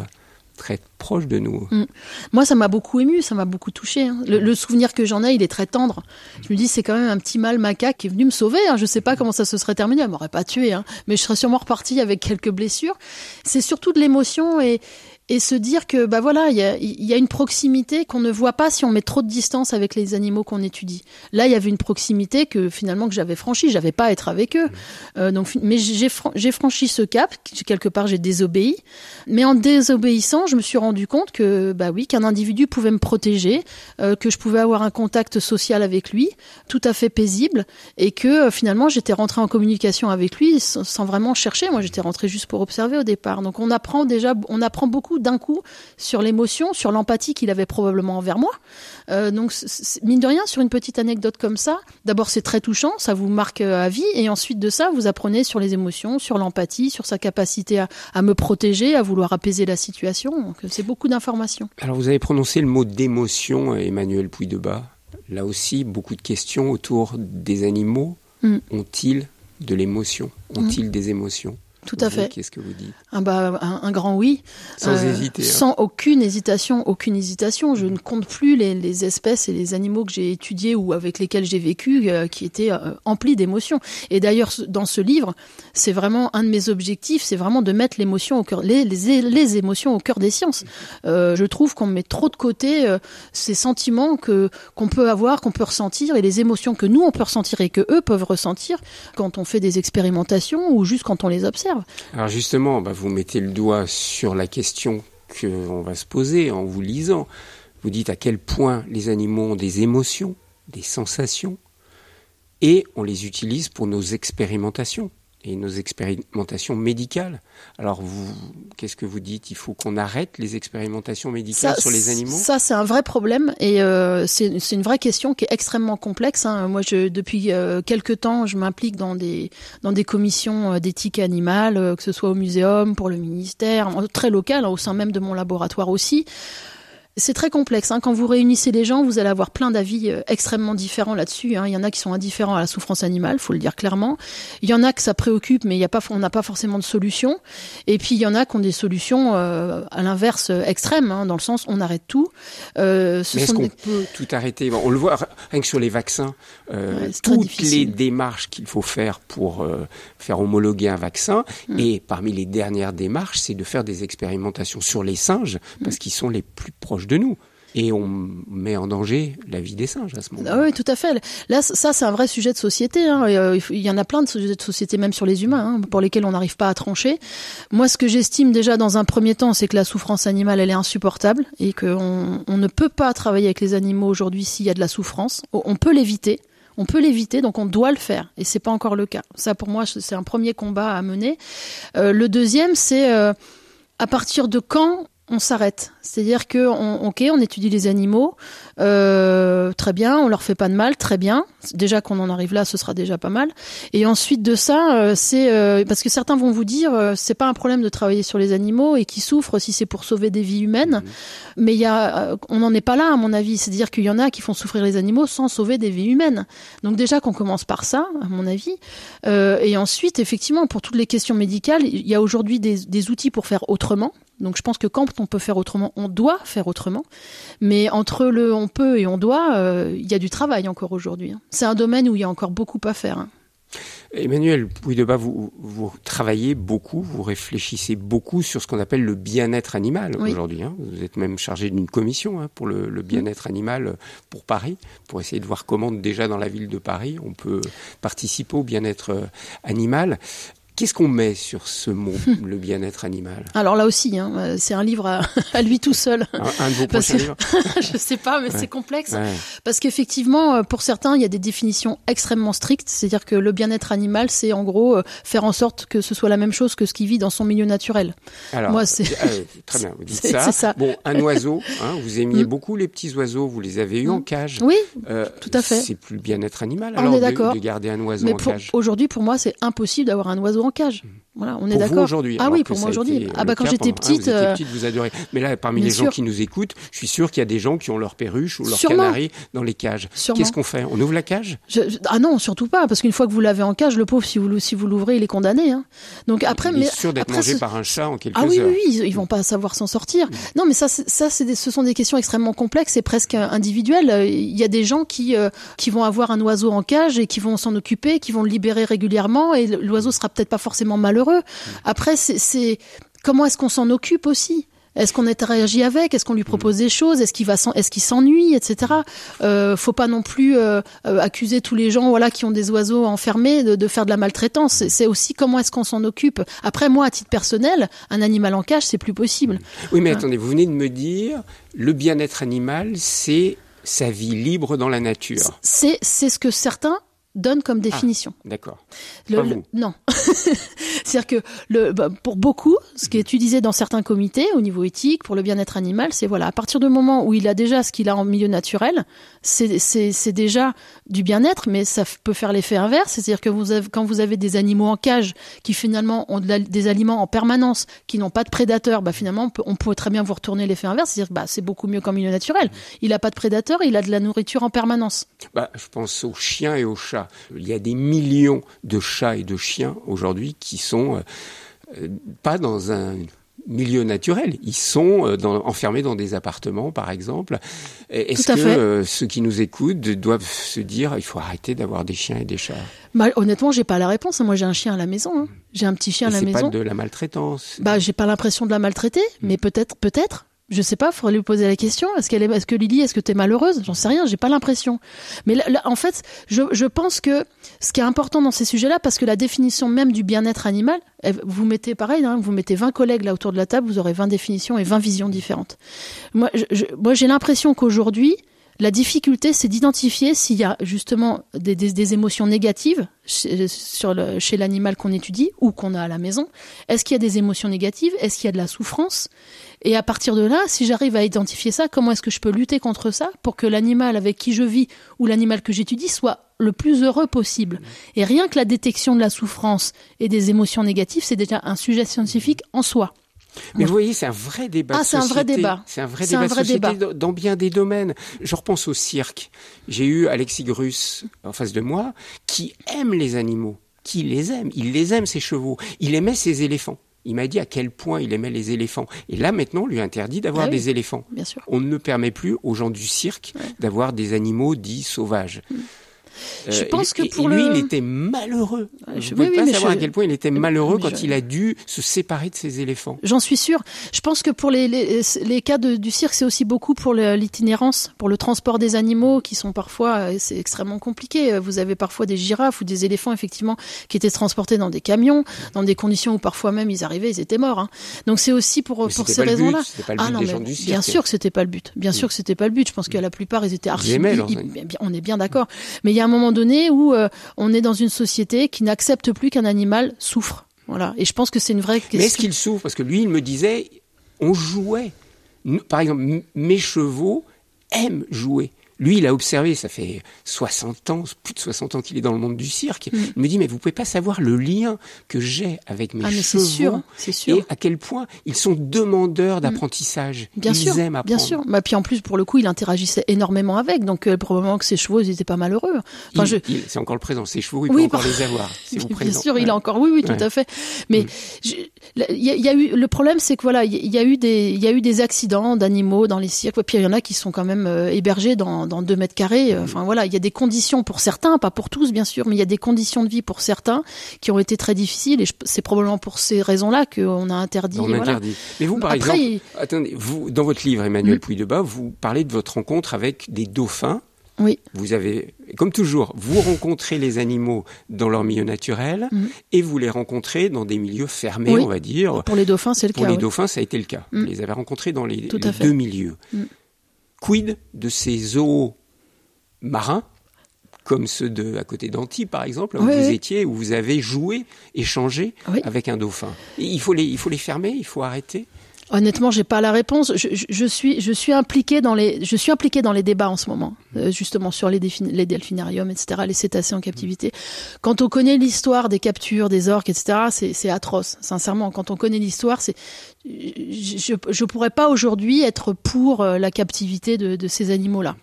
très proches de nous. Mm. Moi, ça m'a beaucoup ému, ça m'a beaucoup touché. Hein. Le, souvenir que j'en ai, il est très tendre. Je me dis, c'est quand même un petit mâle macaque qui est venu me sauver. Hein. Je sais pas comment ça se serait terminé, elle m'aurait pas tué, hein. mais je serais sûrement reparti avec quelques blessures. C'est surtout de l'émotion et, et se dire que bah voilà il y a, y a, une proximité qu'on ne voit pas si on met trop de distance avec les animaux qu'on étudie. Là il y avait une proximité que finalement que j'avais franchie, j'avais pas à être avec eux. Euh, donc mais j'ai j'ai franchi ce cap quelque part j'ai désobéi, mais en désobéissant je me suis rendu compte que bah oui qu'un individu pouvait me protéger, euh, que je pouvais avoir un contact social avec lui tout à fait paisible et que euh, finalement j'étais rentrée en communication avec lui sans, sans vraiment chercher. Moi j'étais rentrée juste pour observer au départ. Donc on apprend déjà on apprend beaucoup d'un coup sur l'émotion, sur l'empathie qu'il avait probablement envers moi. Euh, donc, mine de rien, sur une petite anecdote comme ça, d'abord c'est très touchant, ça vous marque euh, à vie, et ensuite de ça, vous apprenez sur les émotions, sur l'empathie, sur sa capacité à, me protéger, à vouloir apaiser la situation. Donc, c'est beaucoup d'informations. Alors, vous avez prononcé le mot d'émotion, Emmanuel Pouy-de-Bas. Là aussi, beaucoup de questions autour des animaux. Mm. Ont-ils de l'émotion? Ont-ils mm. des émotions? Tout à fait. Qu'est-ce que vous dites? Un, bah, un, grand oui. Sans euh, hésiter. Hein. Sans aucune hésitation, aucune hésitation. Je ne compte plus les, les espèces et les animaux que j'ai étudiés ou avec lesquels j'ai vécu euh, qui étaient euh, emplis d'émotions. Et d'ailleurs, dans ce livre, c'est vraiment un de mes objectifs, c'est vraiment de mettre l'émotion au cœur, les, les, les, émotions au cœur des sciences. je trouve qu'on met trop de côté ces sentiments que qu'on peut avoir, qu'on peut ressentir et les émotions que nous on peut ressentir et que eux peuvent ressentir quand on fait des expérimentations ou juste quand on les observe. Alors justement, bah, vous mettez le doigt sur la question qu'on va se poser en vous lisant. Vous dites à quel point les animaux ont des émotions, des sensations, et on les utilise pour nos expérimentations. Et nos expérimentations médicales. Alors, vous, qu'est-ce que vous dites? Il faut qu'on arrête les expérimentations médicales sur les animaux? Ça, c'est un vrai problème et euh, c'est une vraie question qui est extrêmement complexe. Hein. Moi, je, depuis euh, quelques temps, je m'implique dans des dans des commissions euh, d'éthique animale, euh, que ce soit au muséum, pour le ministère, très local, hein, au sein même de mon laboratoire aussi. C'est très complexe. Hein. Quand vous réunissez les gens, vous allez avoir plein d'avis euh, extrêmement différents là-dessus. Hein. Il y en a qui sont indifférents à la souffrance animale, faut le dire clairement. Il y en a que ça préoccupe, mais il y a pas, on n'a pas forcément de solution. Et puis il y en a qui ont des solutions euh, à l'inverse euh, extrême, hein, dans le sens on arrête tout. Euh, mais est-ce qu'on peut tout arrêter? On le voit rien que sur les vaccins. Euh, toutes les démarches qu'il faut faire pour faire homologuer un vaccin, mm. et parmi les dernières démarches, c'est de faire des expérimentations sur les singes, parce mm. qu'ils sont les plus proches de nous. Et on met en danger la vie des singes à ce moment-là. Ah oui, tout à fait. Là, ça, c'est un vrai sujet de société. Hein. Euh, il y en a plein de sujets de société, même sur les humains, hein, pour lesquels on n'arrive pas à trancher. Moi, ce que j'estime déjà dans un premier temps, c'est que la souffrance animale, elle est insupportable et qu'on on ne peut pas travailler avec les animaux aujourd'hui s'il y a de la souffrance. On peut l'éviter. On peut l'éviter, donc on doit le faire, et c'est pas encore le cas. Ça, pour moi, c'est un premier combat à mener. Euh, le deuxième, c'est euh, à partir de quand on s'arrête. C'est-à-dire que, on, ok, on étudie les animaux, euh, très bien, on leur fait pas de mal, très bien. Déjà qu'on en arrive là, ce sera déjà pas mal. Et ensuite de ça, euh, c'est euh, parce que certains vont vous dire, c'est pas un problème de travailler sur les animaux et qui souffrent si c'est pour sauver des vies humaines. Mmh. Mais il y a, on n'en est pas là à mon avis. C'est-à-dire qu'il y en a qui font souffrir les animaux sans sauver des vies humaines. Donc déjà qu'on commence par ça, à mon avis. et ensuite, effectivement, pour toutes les questions médicales, il y a aujourd'hui des, des outils pour faire autrement. Donc je pense que quand on peut faire autrement, on doit faire autrement. Mais entre le on peut et on doit, euh, il y a du travail encore aujourd'hui. Hein. C'est un domaine où il y a encore beaucoup à faire. Hein. Emmanuel Pouille-de-Bas, vous, vous travaillez beaucoup, vous réfléchissez beaucoup sur ce qu'on appelle le bien-être animal aujourd'hui. Hein. Vous êtes même chargé d'une commission pour le, le bien-être animal pour Paris, pour essayer de voir comment déjà dans la ville de Paris on peut participer au bien-être euh, animal. Qu'est-ce qu'on met sur ce mot, le bien-être animal? Alors là aussi, hein, euh, c'est un livre à, lui tout seul. Un, de vos prochains livres? Je sais pas, mais c'est complexe. Parce qu'effectivement, euh, pour certains, il y a des définitions extrêmement strictes. C'est-à-dire que le bien-être animal, c'est en gros euh, faire en sorte que ce soit la même chose que ce qui vit dans son milieu naturel. Alors, Moi, c'est très bien. Vous dites ça. ça. Bon, un oiseau. Hein, vous aimiez mm. beaucoup les petits oiseaux. Vous les avez eus en mm. cage. Oui, tout à fait. C'est plus le bien-être animal. Alors, On est d'accord. De, garder un oiseau en cage. Aujourd'hui, pour moi, c'est impossible d'avoir un oiseau en cage. Voilà, on est d'accord. aujourd'hui. Ah oui, pour moi aujourd'hui. Ah bah quand j'étais hein, petite, euh, petite, vous adorez. Mais là, parmi les gens qui nous écoutent, je suis sûr qu'il y a des gens qui ont leur perruche ou leur canari dans les cages. Qu'est-ce qu'on fait? On ouvre la cage? Ah non, surtout pas, parce qu'une fois que vous l'avez en cage, le pauvre, si vous si vous l'ouvrez, il est condamné. Hein. Donc après, il est sûr d'être mangé par un chat en quelques ah, oui, heures. oui, oui, ils vont pas savoir s'en sortir. Mm. Non, mais ça, ça, c'est ce sont des questions extrêmement complexes et presque individuelles. Il y a des gens qui euh, qui vont avoir un oiseau en cage et qui vont s'en occuper, qui vont le libérer régulièrement et l'oiseau sera peut-être pas forcément malheureux. Après après, c'est comment est-ce qu'on s'en occupe aussi? Est-ce qu'on interagit avec? Est-ce qu'on lui propose des choses? Est-ce qu'il va, est-ce qu'il s'ennuie, etc. Euh, faut pas non plus euh, euh, accuser tous les gens, voilà, qui ont des oiseaux enfermés de, faire de la maltraitance. C'est aussi comment est-ce qu'on s'en occupe. Après, moi, à titre personnel, un animal en cage, c'est plus possible. Oui, mais attendez, vous venez de me dire, le bien-être animal, c'est sa vie libre dans la nature. C'est, c'est ce que certains donne comme ah, définition. D'accord. non. C'est-à-dire que le, bah, pour beaucoup, ce qui est utilisé dans certains comités au niveau éthique pour le bien-être animal, c'est voilà, à partir du moment où il a déjà ce qu'il a en milieu naturel, c'est déjà du bien-être, mais ça peut faire l'effet inverse. C'est-à-dire que vous avez, quand vous avez des animaux en cage qui finalement ont des aliments en permanence, qui n'ont pas de prédateurs, bah finalement on peut, on peut très bien vous retourner l'effet inverse. C'est-à-dire que bah, c'est beaucoup mieux qu'en milieu naturel. Il n'a pas de prédateurs, il a de la nourriture en permanence. Bah, je pense aux chiens et aux chats. Il y a des millions de chats et de chiens aujourd'hui qui sont euh, pas dans un milieu naturel. Ils sont euh, enfermés dans des appartements, par exemple. Est-ce que euh, ceux qui nous écoutent doivent se dire il faut arrêter d'avoir des chiens et des chats? Bah, Honnêtement, j'ai pas la réponse. Moi, j'ai un chien à la maison. Hein. J'ai un petit chien à la maison. C'est pas de la maltraitance. Bah, j'ai pas l'impression de la maltraiter, mais peut-être, peut-être. Je sais pas, faudrait lui poser la question. Est-ce qu'elle est, est-ce que Lily, est-ce que t'es malheureuse? J'en sais rien, j'ai pas l'impression. Mais en fait, je, je, pense que ce qui est important dans ces sujets-là, parce que la définition même du bien-être animal, vous mettez pareil, hein, vous mettez 20 collègues là autour de la table, vous aurez 20 définitions et 20 visions différentes. Moi, moi, j'ai l'impression qu'aujourd'hui, La difficulté, c'est d'identifier s'il y a justement des, émotions négatives le, chez l'animal qu'on étudie ou qu'on a à la maison. Est-ce qu'il y a des émotions négatives? Est-ce qu'il y a de la souffrance? Et à partir de là, si j'arrive à identifier ça, comment est-ce que je peux lutter contre ça pour que l'animal avec qui je vis ou l'animal que j'étudie soit le plus heureux possible? Et rien que la détection de la souffrance et des émotions négatives, c'est déjà un sujet scientifique en soi. Mais vous voyez, c'est un vrai débat. Ah, c'est un vrai débat. C'est un vrai débat, un vrai débat dans bien des domaines. Je repense au cirque. J'ai eu Alexis Grus en face de moi, qui aime les animaux, qui les aime. Il les aime, ses chevaux. Il aimait ses éléphants. Il m'a dit à quel point il aimait les éléphants. Et là, maintenant, on lui interdit d'avoir ah oui, des éléphants. Bien sûr. On ne permet plus aux gens du cirque ouais. d'avoir des animaux dits sauvages. Mmh. Je euh, pense que pour lui, le... il était malheureux. Je ne pouvez oui, pas savoir je... à quel point il était malheureux quand je... il a dû se séparer de ses éléphants. J'en suis sûr. Je pense que pour les, les, les cas de, du cirque, c'est aussi beaucoup pour l'itinérance, pour le transport des animaux qui sont parfois, euh, c'est extrêmement compliqué. Vous avez parfois des girafes ou des éléphants, effectivement, qui étaient transportés dans des camions, dans des conditions où parfois même ils arrivaient, ils étaient morts. Hein. Donc c'est aussi pour, pour ces raisons-là. Ah non, mais bien sûr que c'était pas le but. Bien sûr que c'était pas le but. Je pense que la plupart, ils étaient archi. On est bien d'accord. Mais il y a un moment donné où euh, on est dans une société qui n'accepte plus qu'un animal souffre. Voilà. Et je pense que c'est une vraie question. Mais est-ce qu'il souffre? Parce que lui, il me disait, on jouait. Par exemple, mes chevaux aiment jouer. Lui, il a observé, ça fait 60 ans, plus de 60 ans qu'il est dans le monde du cirque. Mm. Il me dit, mais vous pouvez pas savoir le lien que j'ai avec mes ah, chevaux sûr, sûr. et à quel point ils sont demandeurs d'apprentissage. Bien ils sûr, aiment apprendre. bien sûr. Bah, puis en plus, pour le coup, il interagissait énormément avec, donc euh, probablement que ses chevaux, ils étaient pas malheureux. Enfin, je... c'est encore le présent. Ses chevaux, il oui, peut encore les avoir. Bien sûr, ouais. il a encore, oui, oui, tout ouais. à fait. Mais mm. y, y, a eu le problème, c'est que voilà, il y, y, a eu des, il y a eu des accidents d'animaux dans les cirques. Puis il y en a qui sont quand même euh, hébergés dans, dans deux mètres carrés Enfin voilà, il y a des conditions pour certains, pas pour tous bien sûr, mais il y a des conditions de vie pour certains qui ont été très difficiles et c'est probablement pour ces raisons-là qu'on a interdit. On voilà. interdit. Mais vous, par Après, exemple, il... attendez, vous dans votre livre Emmanuel mmh. Puy de Bas, vous parlez de votre rencontre avec des dauphins. Oui. Vous avez, comme toujours, vous rencontrez les animaux dans leur milieu naturel mmh. et vous les rencontrez dans des milieux fermés, oui. on va dire. Pour les dauphins, c'est le Pour cas. les oui. dauphins, ça a été le cas. Mmh. Vous les avez rencontrés dans les, les deux milieux. Mmh. Quid de ces zoos marins comme ceux de à côté d'Antibes par exemple, où oui, vous oui. étiez, où vous avez joué, échangé oui. avec un dauphin? Et il faut les, il faut les fermer, il faut arrêter? Honnêtement, j'ai pas la réponse. Je, je, je, suis, je suis dans les, je suis impliqué dans les débats en ce moment, euh, justement sur les, les delphinariums, etc., les cétacés en captivité. Quand on connaît l'histoire des captures, des orques, etc., c'est atroce. Sincèrement, quand on connaît l'histoire, c'est, je, je pourrais pas aujourd'hui être pour euh, la captivité de, de ces animaux-là.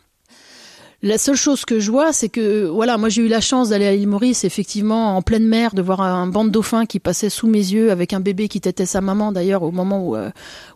La seule chose que je vois, c'est que voilà, moi j'ai eu la chance d'aller à l'île Maurice, effectivement, en pleine mer, de voir un banc de dauphins qui passait sous mes yeux avec un bébé qui tétait sa maman d'ailleurs au moment où euh,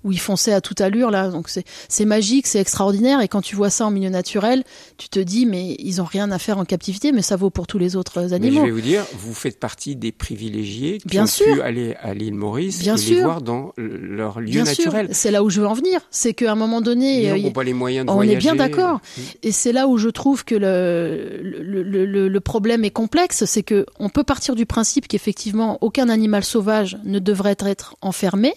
où il fonçait à toute allure là. Donc c'est c'est magique, c'est extraordinaire. Et quand tu vois ça en milieu naturel, tu te dis mais ils ont rien à faire en captivité, mais ça vaut pour tous les autres animaux. Mais je vais vous dire, vous faites partie des privilégiés qui Bien ont sûr. pu aller à l'île Maurice Bien et sûr. les voir dans leur lieu Bien naturel. C'est là où je veux en venir. C'est qu'à un moment donné, euh, n'ont pas les moyens de on voyager. est bien d'accord. Mmh. Et c'est là où je trouve que le problème est complexe, c'est que on peut partir du principe qu'effectivement aucun animal sauvage ne devrait être enfermé.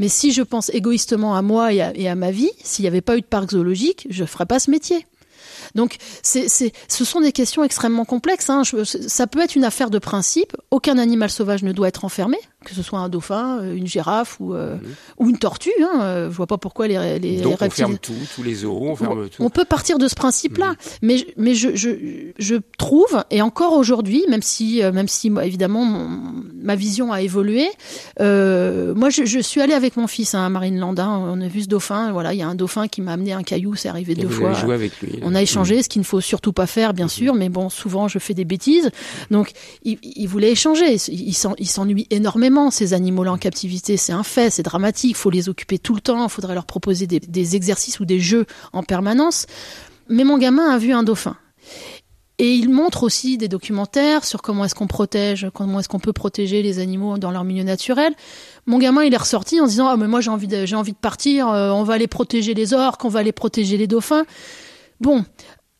Mais si je pense égoïstement à moi et à, ma vie, s'il n'y avait pas eu de parc zoologique, je ne ferais pas ce métier. Donc, ce sont des questions extrêmement complexes. Hein. Ça peut être une affaire de principe. Aucun animal sauvage ne doit être enfermé, que ce soit un dauphin, une girafe ou, euh, mmh. ou une tortue. Hein. Je vois pas pourquoi les, les, Donc les reptiles. On ferme tout, tous les zoos, on ferme on, tout. On peut partir de ce principe-là, mmh. mais mais je, je, je trouve et encore aujourd'hui, même si même si évidemment mon, ma vision a évolué, euh, moi je, je, suis allée avec mon fils hein, à. Hein, on a vu ce dauphin. Voilà, il y a un dauphin qui m'a amené un caillou, c'est arrivé et deux fois. Joué avec lui, on a échangé, mmh. ce qu'il ne faut surtout pas faire, bien sûr, mais bon, souvent je fais des bêtises. Donc il, il voulait échanger. Il, il s'ennuie ces animaux-là en captivité. C'est un fait, c'est dramatique. Il faut les occuper tout le temps. Il faudrait leur proposer des, exercices ou des jeux en permanence. Mais mon gamin a vu un dauphin. Et il montre aussi des documentaires sur comment est-ce qu'on protège, comment est-ce qu'on peut protéger les animaux dans leur milieu naturel. Mon gamin, il est ressorti en disant ah mais moi j'ai envie de envie de partir, euh, on va aller protéger les orques, on va aller protéger les dauphins. Bon,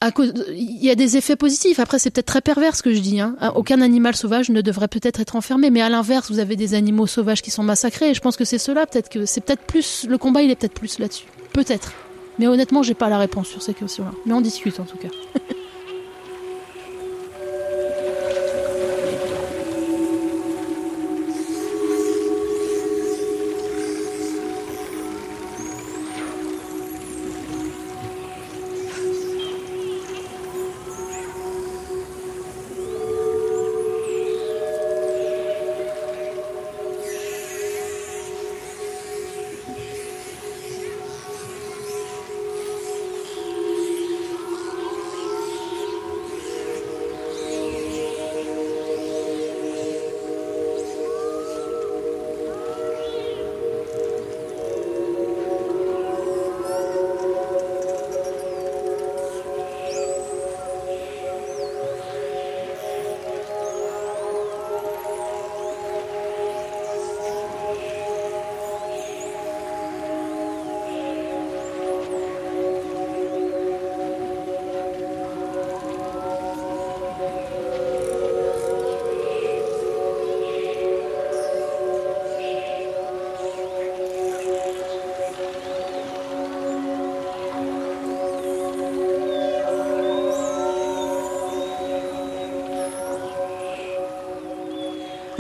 à cause, il y a des effets positifs. Après, c'est peut-être très pervers ce que je dis. Hein. Aucun animal sauvage ne devrait peut-être être enfermé, mais à l'inverse, vous avez des animaux sauvages qui sont massacrés. Et je pense que c'est cela, peut-être que c'est peut-être plus le combat, il est peut-être plus là-dessus, peut-être. Mais honnêtement, j'ai pas la réponse sur ces questions-là. Mais on discute en tout cas.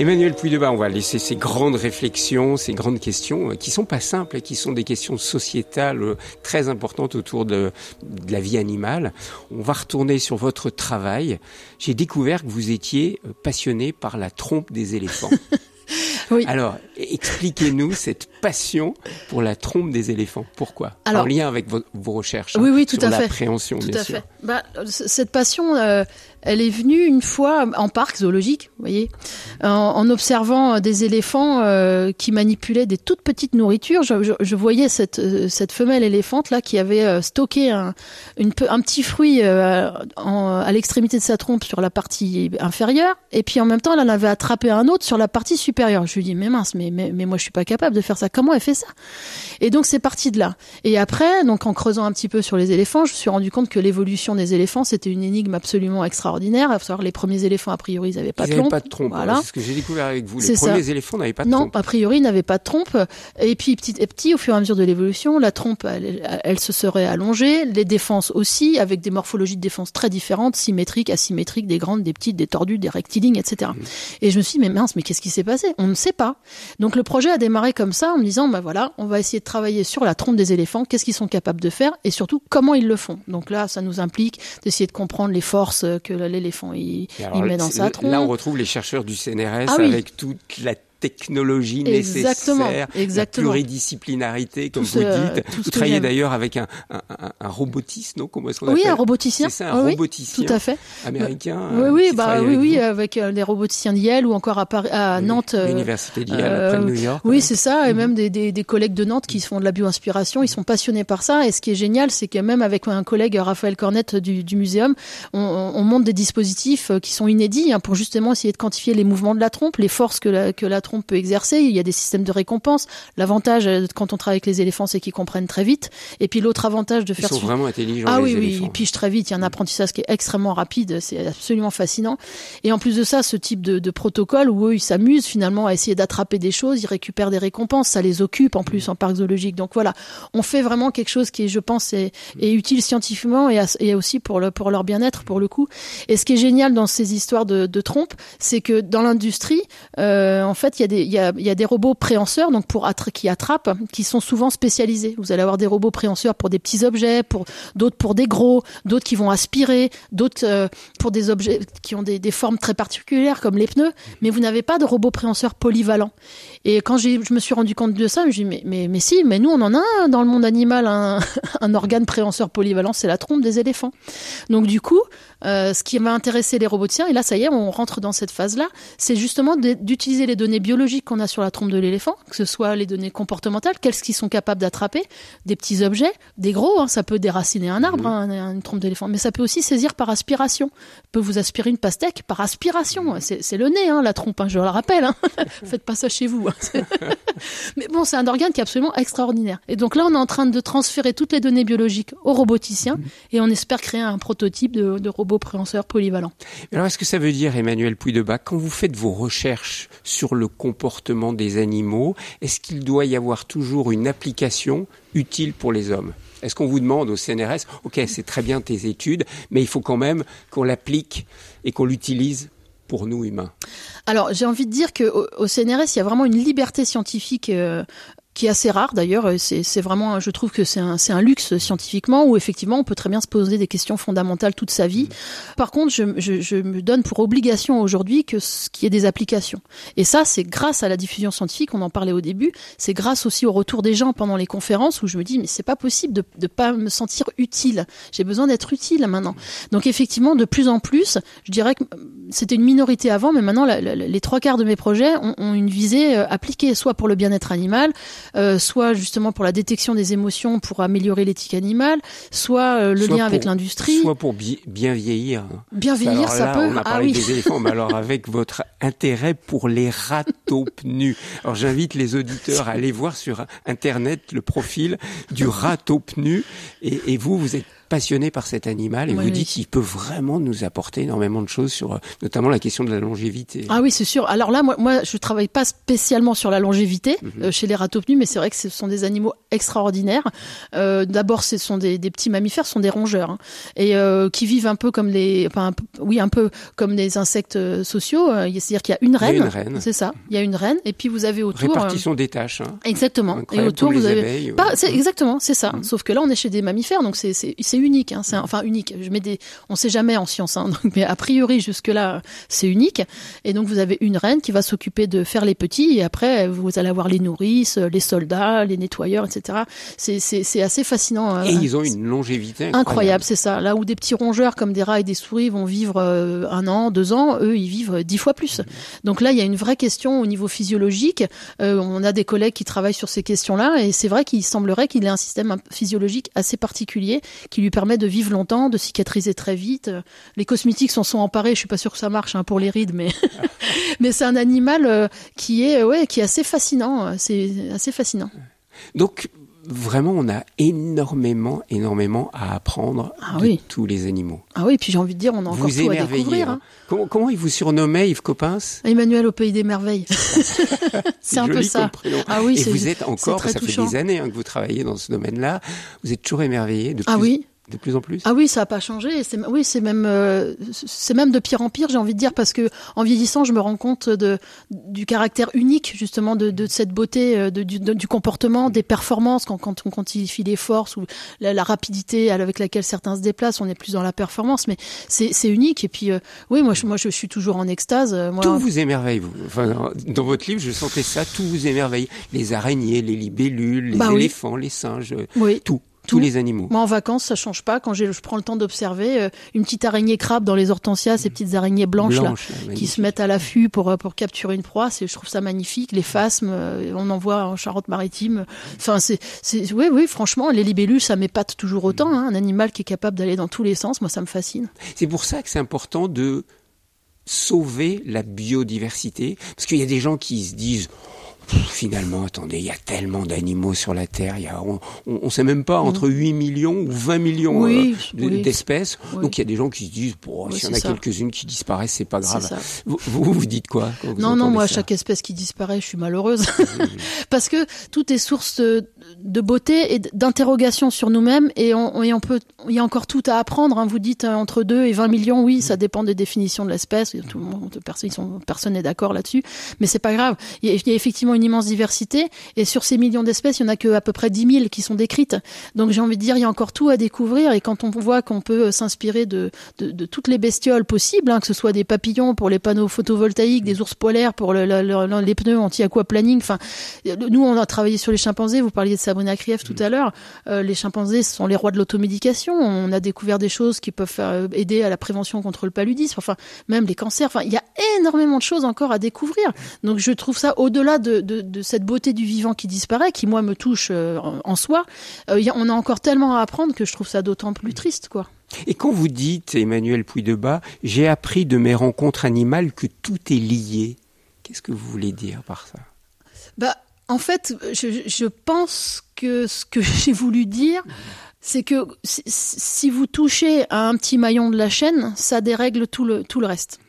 Emmanuel Puydeba, on va laisser ces grandes réflexions, ces grandes questions euh, qui sont pas simples et qui sont des questions sociétales euh, très importantes autour de, de la vie animale. On va retourner sur votre travail. J'ai découvert que vous étiez euh, passionné par la trompe des éléphants. Oui. Alors, expliquez-nous cette passion pour la trompe des éléphants. Pourquoi? Alors- En lien avec vos, vos recherches Oui, hein, oui, tout sur à fait. l'appréhension, bien à sûr. fait. Bah, cette passion, euh, elle est venue une fois en parc zoologique, vous voyez, en, observant euh, des éléphants euh, qui manipulaient des toutes petites nourritures. Je, voyais cette, euh, cette femelle éléphante là qui avait stocké un, petit fruit à l'extrémité de sa trompe sur la partie inférieure, et puis en même temps, elle en avait attrapé un autre sur la partie supérieure. Je lui dis mais mince, mais moi je suis pas capable de faire ça. Comment elle fait ça? Et donc c'est parti de là. Et après, donc en creusant un petit peu sur les éléphants, je me suis rendu compte que l'évolution des éléphants, c'était une énigme absolument extraordinaire. À savoir, les premiers éléphants, a priori, ils n'avaient pas Ils de n'avaient trompe. pas de trompe. Voilà. C'est ce que j'ai découvert avec vous. Les ça. premiers éléphants n'avaient pas de non, trompe. a priori, ils n'avaient pas de trompe. Et puis, petit à petit, au fur et à mesure de l'évolution, la trompe, elle, elle se serait allongée. Les défenses aussi, avec des morphologies de défense très différentes, symétriques, asymétriques, des grandes, des petites, des tordues, des rectilignes, etc. Et je me suis dit, mais mince, mais qu'est-ce qui s'est passé? On ne sait pas. Donc le projet a démarré comme ça, en me disant, bah voilà, on va essayer de travailler sur la trompe des éléphants, qu'est-ce qu'ils sont capables de faire, et surtout comment ils le font? Donc là, ça nous implique d'essayer de comprendre les forces que l'éléphant il, met dans sa trompe. Là, on retrouve les chercheurs du CNRS Ah oui. avec toute la technologie Exactement, la pluridisciplinarité, comme Tout vous ce- dites. Vous travaillez d'ailleurs avec un, un, un- un robotiste, non? Comment est-ce qu'on Oui, appelle un roboticien. C'est ça, un Oui, roboticien Tout à fait. américain. Oui, euh, oui, bah oui, avec oui, avec euh, les roboticiens d'Yale ou encore à, Paris, à Nantes. euh, L'université d'Yale, euh, de New York. Oui, ouais. c'est ça, et Mhm. même des, des, des collègues de Nantes qui font de la bioinspiration, ils sont passionnés par ça. Et ce qui est génial, c'est que même avec un collègue, Raphaël Cornette du, du muséum, on, on on monte des dispositifs euh, qui sont inédits hein, pour justement essayer de quantifier les mouvements de la trompe, les forces que la, que la trompe peut exercer. Il y a des systèmes de récompense. L'avantage euh, quand on travaille avec les éléphants, c'est qu'ils comprennent très vite. Et puis l'autre avantage de Ils faire sont vraiment intelligents, ah les oui, oui, ils pigent très vite. Il y a un apprentissage qui est extrêmement rapide. C'est absolument fascinant. Et en plus de ça, ce type de, de protocole où eux, ils s'amusent finalement à essayer d'attraper des choses, ils récupèrent des récompenses, ça les occupe en plus en parc zoologique. Donc voilà, on fait vraiment quelque chose qui, je pense, est, est utile scientifiquement et, à- et aussi pour, le, pour leur bien-être, pour le coup. Et ce qui est génial dans ces histoires de, de trompes, c'est que dans l'industrie, euh, en fait, il y, a des, il, y a, il y a des robots préhenseurs donc pour attra- qui attrapent, qui sont souvent spécialisés. Vous allez avoir des robots préhenseurs pour des petits objets, pour d'autres pour des gros, d'autres qui vont aspirer, d'autres euh, pour des objets qui ont des, des formes très particulières comme les pneus. Mais vous n'avez pas de robot préhenseur polyvalent. Et quand je me suis rendu compte de ça, je me suis dit, mais, mais, mais si, mais nous on en a un dans le monde animal, un, un organe préhenseur polyvalent, c'est la trompe des éléphants. Donc du coup, euh, ce qui va intéresser les roboticiens, et là ça y est, on rentre dans cette phase-là, c'est justement d'utiliser les données biologiques qu'on a sur la trompe de l'éléphant, que ce soit les données comportementales, qu'est-ce qu'ils sont capables d'attraper, des petits objets, des gros, hein, ça peut déraciner un arbre, hein, une trompe d'éléphant, mais ça peut aussi saisir par aspiration. peut vous aspirer une pastèque par aspiration. C'est c'est le nez, hein, la trompe, je le rappelle. Faites pas ça chez vous. Mais bon, c'est un organe qui est absolument extraordinaire. Et donc là, on est en train de transférer toutes les données biologiques aux roboticiens et on espère créer un prototype de, de robot préhenseur polyvalent. Alors, est-ce que ça veut dire, Emmanuel Puydeba, quand vous faites vos recherches sur le comportement des animaux, est-ce qu'il doit y avoir toujours une application utile pour les hommes? Est-ce qu'on vous demande au CNRS, ok, c'est très bien tes études, mais il faut quand même qu'on l'applique et qu'on l'utilise pour nous humains? Alors j'ai envie de dire qu'au au CNRS, il y a vraiment une liberté scientifique euh, qui est assez rare d'ailleurs. C'est vraiment, je trouve que c'est un, un, luxe scientifiquement où effectivement on peut très bien se poser des questions fondamentales toute sa vie. Par contre, je, je, je me donne pour obligation aujourd'hui que ce qui est des applications. Et ça, c'est grâce à la diffusion scientifique. On en parlait au début. C'est grâce aussi au retour des gens pendant les conférences où je me dis mais c'est pas possible de ne pas me sentir utile. J'ai besoin d'être utile maintenant. Donc effectivement, de plus en plus, je dirais que c'était une minorité avant, mais maintenant la, la, les trois quarts de mes projets ont, ont une visée euh, appliquée, soit pour le bien-être animal, euh, soit justement pour la détection des émotions, pour améliorer l'éthique animale, soit euh, le soit lien pour, avec l'industrie. Soit pour bi bien vieillir. Bien vieillir, alors ça là, peut. On a ah parlé oui. des éléphants, mais alors avec votre intérêt pour les ratopnus. Alors j'invite les auditeurs à aller voir sur Internet le profil du ratopnu. Et, et vous, vous êtes passionné par cet animal et Oui, vous dites qu'il peut vraiment nous apporter énormément de choses sur euh, notamment la question de la longévité. Ah oui, c'est sûr. Alors là, moi, moi, je travaille pas spécialement sur la longévité Mhm. euh, chez les ratopnus, mais c'est vrai que ce sont des animaux extraordinaires. Euh, D'abord, ce sont des, des petits mammifères, ce sont des rongeurs, hein, et euh, qui vivent un peu comme les, enfin, un peu- oui, un peu comme des insectes sociaux. C'est-à-dire qu'il y a une reine, une reine. c'est ça. Il y a une reine, et puis vous avez autour. Répartition des tâches. Hein. Exactement. Et autour, vous avez. abeilles, Pas- ouais. c'est exactement, c'est ça. Mhm. Sauf que là, on est chez des mammifères, donc c'est unique. Hein. C'est enfin unique. Je mets des, on sait jamais en science, hein. donc, mais a priori jusque là, c'est unique. Et donc vous avez une reine qui va s'occuper de faire les petits, et après vous allez avoir les nourrices, les soldats, les nettoyeurs, etc. C'est assez fascinant. hein. Et ils ont une longévité incroyable. Incroyable, c'est ça. Là où des petits rongeurs comme des rats et des souris vont vivre euh, un an, deux ans, eux, ils vivent dix fois plus. Donc là, il y a une vraie question au niveau physiologique. Euh, on a des collègues qui travaillent sur ces questions-là, et c'est vrai qu'il semblerait qu'il ait un système physiologique assez particulier qui lui permet de vivre longtemps, de cicatriser très vite. Euh, Les cosmétiques s'en sont emparés. Je suis pas sûre que ça marche hein, pour les rides, mais mais c'est un animal euh, qui est ouais, qui est assez fascinant. C'est assez fascinant. Donc vraiment, on a énormément, énormément à apprendre Ah de oui. tous les animaux. Ah oui, puis j'ai envie de dire, on a encore vous tout à découvrir. hein. hein. Comment, comment il vous surnommait, Yves Coppens? Emmanuel au pays des merveilles. c'est un peu ça. Ah oui, Et vous êtes encore, très ça fait touchant. des années hein, que vous travaillez dans ce domaine-là, vous êtes toujours émerveillé de plus, Ah oui. De plus en plus Ah oui, ça a pas changé. c'est- Oui, c'est même, euh, c'est même de pire en pire, j'ai envie de dire, parce que en vieillissant, je me rends compte de du caractère unique justement de, de cette beauté, euh, de, du, de- du comportement, des performances quand, quand on quantifie les forces ou la, la rapidité avec laquelle certains se déplacent. On est plus dans la performance, mais c'est c'est unique. Et puis, euh, oui, moi, je, moi, je suis toujours en extase. Moi, Tout vous émerveille, vous. Enfin, dans votre livre, je sentais ça, tout vous émerveille. Les araignées, les libellules, les Bah oui. éléphants, les singes, oui. Tout. Tous les animaux. Moi, en vacances, ça change pas. Quand je prends le temps d'observer euh, une petite araignée crabe dans les hortensias, ces petites araignées blanches, là, qui se mettent à l'affût pour euh, pour capturer une proie. C'est, je trouve ça magnifique. Les phasmes, euh, on en voit en Charente-Maritime. Enfin, c'est, c'est, oui, oui, franchement, les libellules, ça m'épate toujours autant. Hein. Un animal qui est capable d'aller dans tous les sens, moi, ça me fascine. C'est pour ça que c'est important de sauver la biodiversité, parce qu'il y a des gens qui se disent finalement, attendez, il y a tellement d'animaux sur la Terre, y a, on, on sait même pas entre 8 millions ou 20 millions Mm. Oui, euh, d'espèces. Oui. Donc il y a des gens qui se disent, bon, Oui, s'il y en a quelques-unes qui disparaissent, c'est pas grave. Vous, vous, vous dites quoi quand vous Non, non, moi, ça chaque espèce qui disparaît, je suis malheureuse. Parce que tout est source de, beauté et d'interrogation sur nous-mêmes et on, et on peut, il y a encore tout à apprendre. hein. Vous dites euh, entre 2 et 20 millions, oui, ça dépend des définitions de l'espèce. Tout le monde, personne, n'est d'accord là-dessus. Mais c'est pas grave. Il y, a, il y a effectivement une immense diversité et sur ces millions d'espèces, il y en a que à peu près 10 000 qui sont décrites. Donc j'ai envie de dire, il y a encore tout à découvrir et quand on voit qu'on peut euh, s'inspirer de, de, de toutes les bestioles possibles, hein, que ce soit des papillons pour les panneaux photovoltaïques, des ours polaires pour le, le- le- les pneus anti-aquaplaning. Enfin, nous, on a travaillé sur les chimpanzés. Vous parliez de Sabrina Krief tout à l'heure. Euh, les chimpanzés ce sont les rois de l'automédication. On a découvert des choses qui peuvent faire, euh, aider à la prévention contre le paludisme. Enfin, même les cancers. Enfin, il y a énormément de choses encore à découvrir. Donc, je trouve ça au-delà de, de, de cette beauté du vivant qui disparaît, qui moi me touche euh, en, en soi. Euh, il y a- on a encore tellement à apprendre que je trouve ça d'autant plus triste, quoi. Et quand vous dites, Emmanuel Puy-de-Bas, j'ai appris de mes rencontres animales que tout est lié, qu'est-ce que vous voulez dire par ça? Bah, en fait, je, je pense que ce que j'ai voulu dire, c'est que si, si vous touchez à un petit maillon de la chaîne, ça dérègle tout le, tout le reste.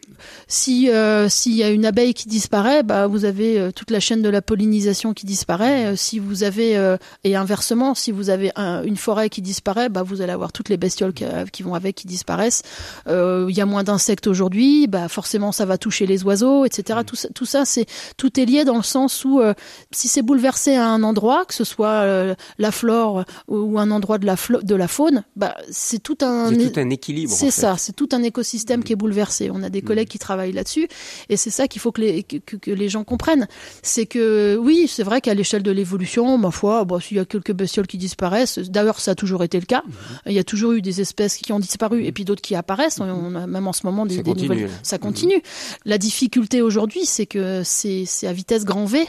Si euh, s'il y a une abeille qui disparaît, bah vous avez euh, toute la chaîne de la pollinisation qui disparaît. Euh, si vous avez et inversement, si vous avez une forêt qui disparaît, bah vous allez avoir toutes les bestioles qui, vont avec qui disparaissent. Il y a moins d'insectes aujourd'hui, bah forcément ça va toucher les oiseaux, etc. Tout ça, tout ça c'est tout est lié dans le sens où si c'est bouleversé à un endroit, que ce soit la flore ou un endroit de la de la faune, bah c'est tout un c'est tout un équilibre. C'est ça, c'est tout un écosystème qui est bouleversé. On a des collègues qui travaillent là-dessus. Et c'est ça qu'il faut que les, que, les gens comprennent. C'est que oui, c'est vrai qu'à l'échelle de l'évolution, ma foi, bon, s'il y a quelques bestioles qui disparaissent, d'ailleurs ça a toujours été le cas. Mhm. Il y a toujours eu des espèces qui ont disparu et puis d'autres qui apparaissent. On a même en ce moment des, des nouvelles. Ça continue. La difficulté aujourd'hui, c'est que c'est à vitesse grand V.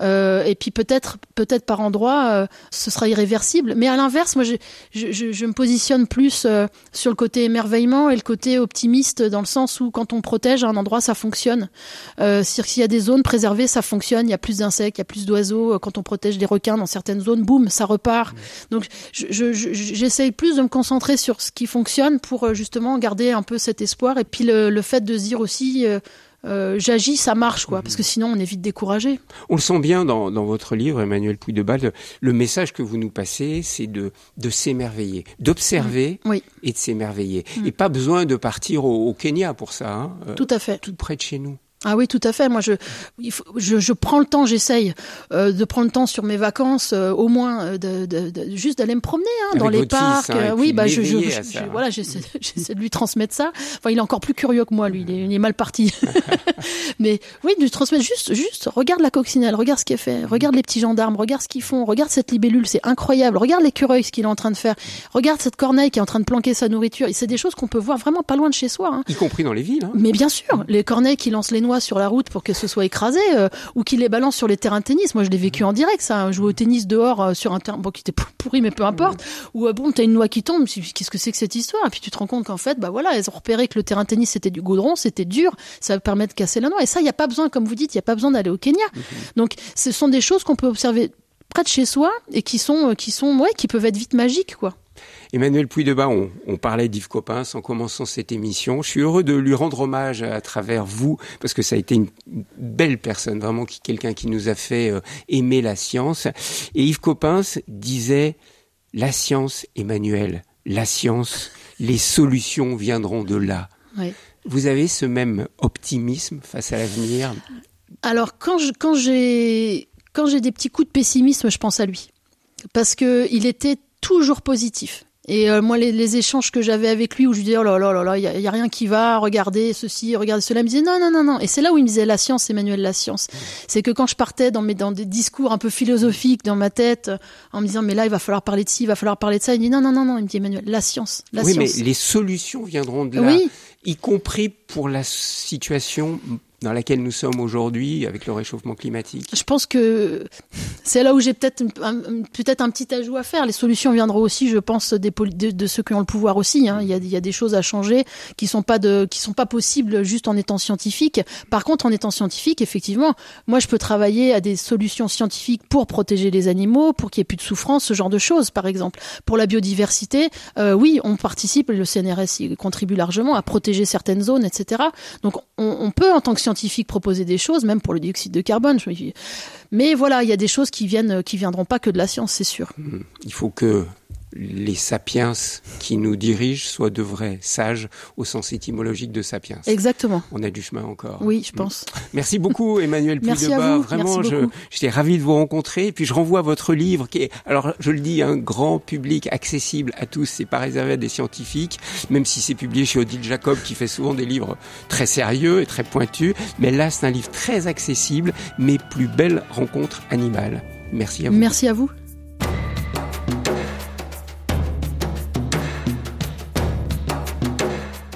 Euh, et puis peut-être, peut-être par endroit, euh, ce sera irréversible. Mais à l'inverse, moi, je, me positionne plus euh, sur le côté émerveillement et le côté optimiste, dans le sens où quand on protège un endroit, ça fonctionne. S'il y a des zones préservées, ça fonctionne. Il y a plus d'insectes, il y a plus d'oiseaux. Quand on protège des requins dans certaines zones, boum, ça repart. Donc, j'essaye plus de me concentrer sur ce qui fonctionne pour justement garder un peu cet espoir. Et puis le, le fait de se dire aussi euh, j'agis, ça marche, quoi, parce que sinon on est vite découragé. On le sent bien dans, dans votre livre, Emmanuel Puy de Balle, le message que vous nous passez, c'est de, de s'émerveiller, d'observer mmh. et de s'émerveiller. Mmh. Et pas besoin de partir au, Kenya pour ça. Hein. Euh, tout à fait. Tout près de chez nous. Ah oui, tout à fait. Moi, je, je, je prends le temps, j'essaye euh, de prendre le temps sur mes vacances, euh, au moins euh, de, de, de, juste d'aller me promener hein, dans les parcs. Hein, oui, bah je, je, voilà, j'essaie, j'essaie de lui transmettre ça. Enfin, il est encore plus curieux que moi, lui. Il est, il est mal parti. Mais oui, de lui transmettre juste, juste, regarde la coccinelle, regarde ce qui est fait, regarde les petits gendarmes, regarde ce qu'ils font, regarde cette libellule, c'est incroyable. Regarde l'écureuil, ce qu'il est en train de faire. Regarde cette corneille qui est en train de planquer sa nourriture. Et c'est des choses qu'on peut voir vraiment pas loin de chez soi. Hein. Y compris dans les villes. Hein. Mais bien sûr, les corneilles qui lancent les noix sur la route pour que ce soit écrasé euh, ou qu'il les balance sur les terrains de tennis. Moi, je l'ai vécu en direct, ça. Jouer au tennis dehors euh, sur un terrain bon, qui était pourri, mais peu importe. Ou euh, bon, t'as une noix qui tombe. Qu'est-ce que c'est que cette histoire? Et puis tu te rends compte qu'en fait, bah voilà, elles ont repéré que le terrain de tennis c'était du goudron, c'était dur, ça permet de casser la noix. Et ça, il y a pas besoin, comme vous dites, il y a pas besoin d'aller au Kenya. Mhm. Donc, ce sont des choses qu'on peut observer près de chez soi et qui sont, qui sont, ouais, qui peuvent être vite magiques, quoi. Emmanuel Puy-Debat, on, on parlait d'Yves Coppens en commençant cette émission. Je suis heureux de lui rendre hommage à travers vous, parce que ça a été une belle personne, vraiment quelqu'un qui nous a fait euh, aimer la science. Et Yves Coppens disait, la science, Emmanuel, la science, les solutions viendront de là. Vous avez ce même optimisme face à l'avenir? Alors, quand quand j'ai quand j'ai des petits coups de pessimisme, je pense à lui. Parce que il était toujours positif. Et euh, moi, les, échanges que j'avais avec lui, où je lui disais, oh là là là là, il y, a, rien qui va, regardez ceci, regardez cela, il me disait, non, non, non, non. Et c'est là où il me disait, la science, Emmanuel, la science. C'est que quand je partais dans, mes, dans des discours un peu philosophiques dans ma tête, en me disant, mais là, il va falloir parler de ci, il va falloir parler de ça, il me dit, non, non, non, non, il me dit, Emmanuel, la science, la oui, science. mais les solutions viendront de là. Oui. Y compris pour la situation dans laquelle nous sommes aujourd'hui avec le réchauffement climatique Je pense que c'est là où j'ai peut-être peut-être un petit ajout à faire. Les solutions viendront aussi, je pense, de, ceux qui ont le pouvoir aussi. Hein. Il, y a, des choses à changer qui sont pas qui sont pas possibles juste en étant scientifique. Par contre, en étant scientifique, effectivement, moi je peux travailler à des solutions scientifiques pour protéger les animaux, pour qu'il y ait plus de souffrance, ce genre de choses, par exemple. Pour la biodiversité, euh, oui, on participe, le CNRS contribue largement à protéger certaines zones, etc. Donc on, on peut en tant que scientifiques proposer des choses, même pour le dioxyde de carbone. Mais voilà, il y a des choses qui viennent, qui viendront pas que de la science, c'est sûr. Hmm. Il faut que les sapiens qui nous dirigent soient de vrais sages au sens étymologique de sapiens. Exactement. On a du chemin encore. Oui, je pense. Merci beaucoup, Emmanuel Merci Vraiment, j'étais ravi de vous rencontrer. Et puis, je renvoie votre livre qui est, alors, je le dis, un grand public accessible à tous. C'est pas réservé à des scientifiques, même si c'est publié chez Odile Jacob, qui fait souvent des livres très sérieux et très pointus. Mais là, c'est un livre très accessible, mes plus belles rencontres animales. Merci à vous. Merci à vous.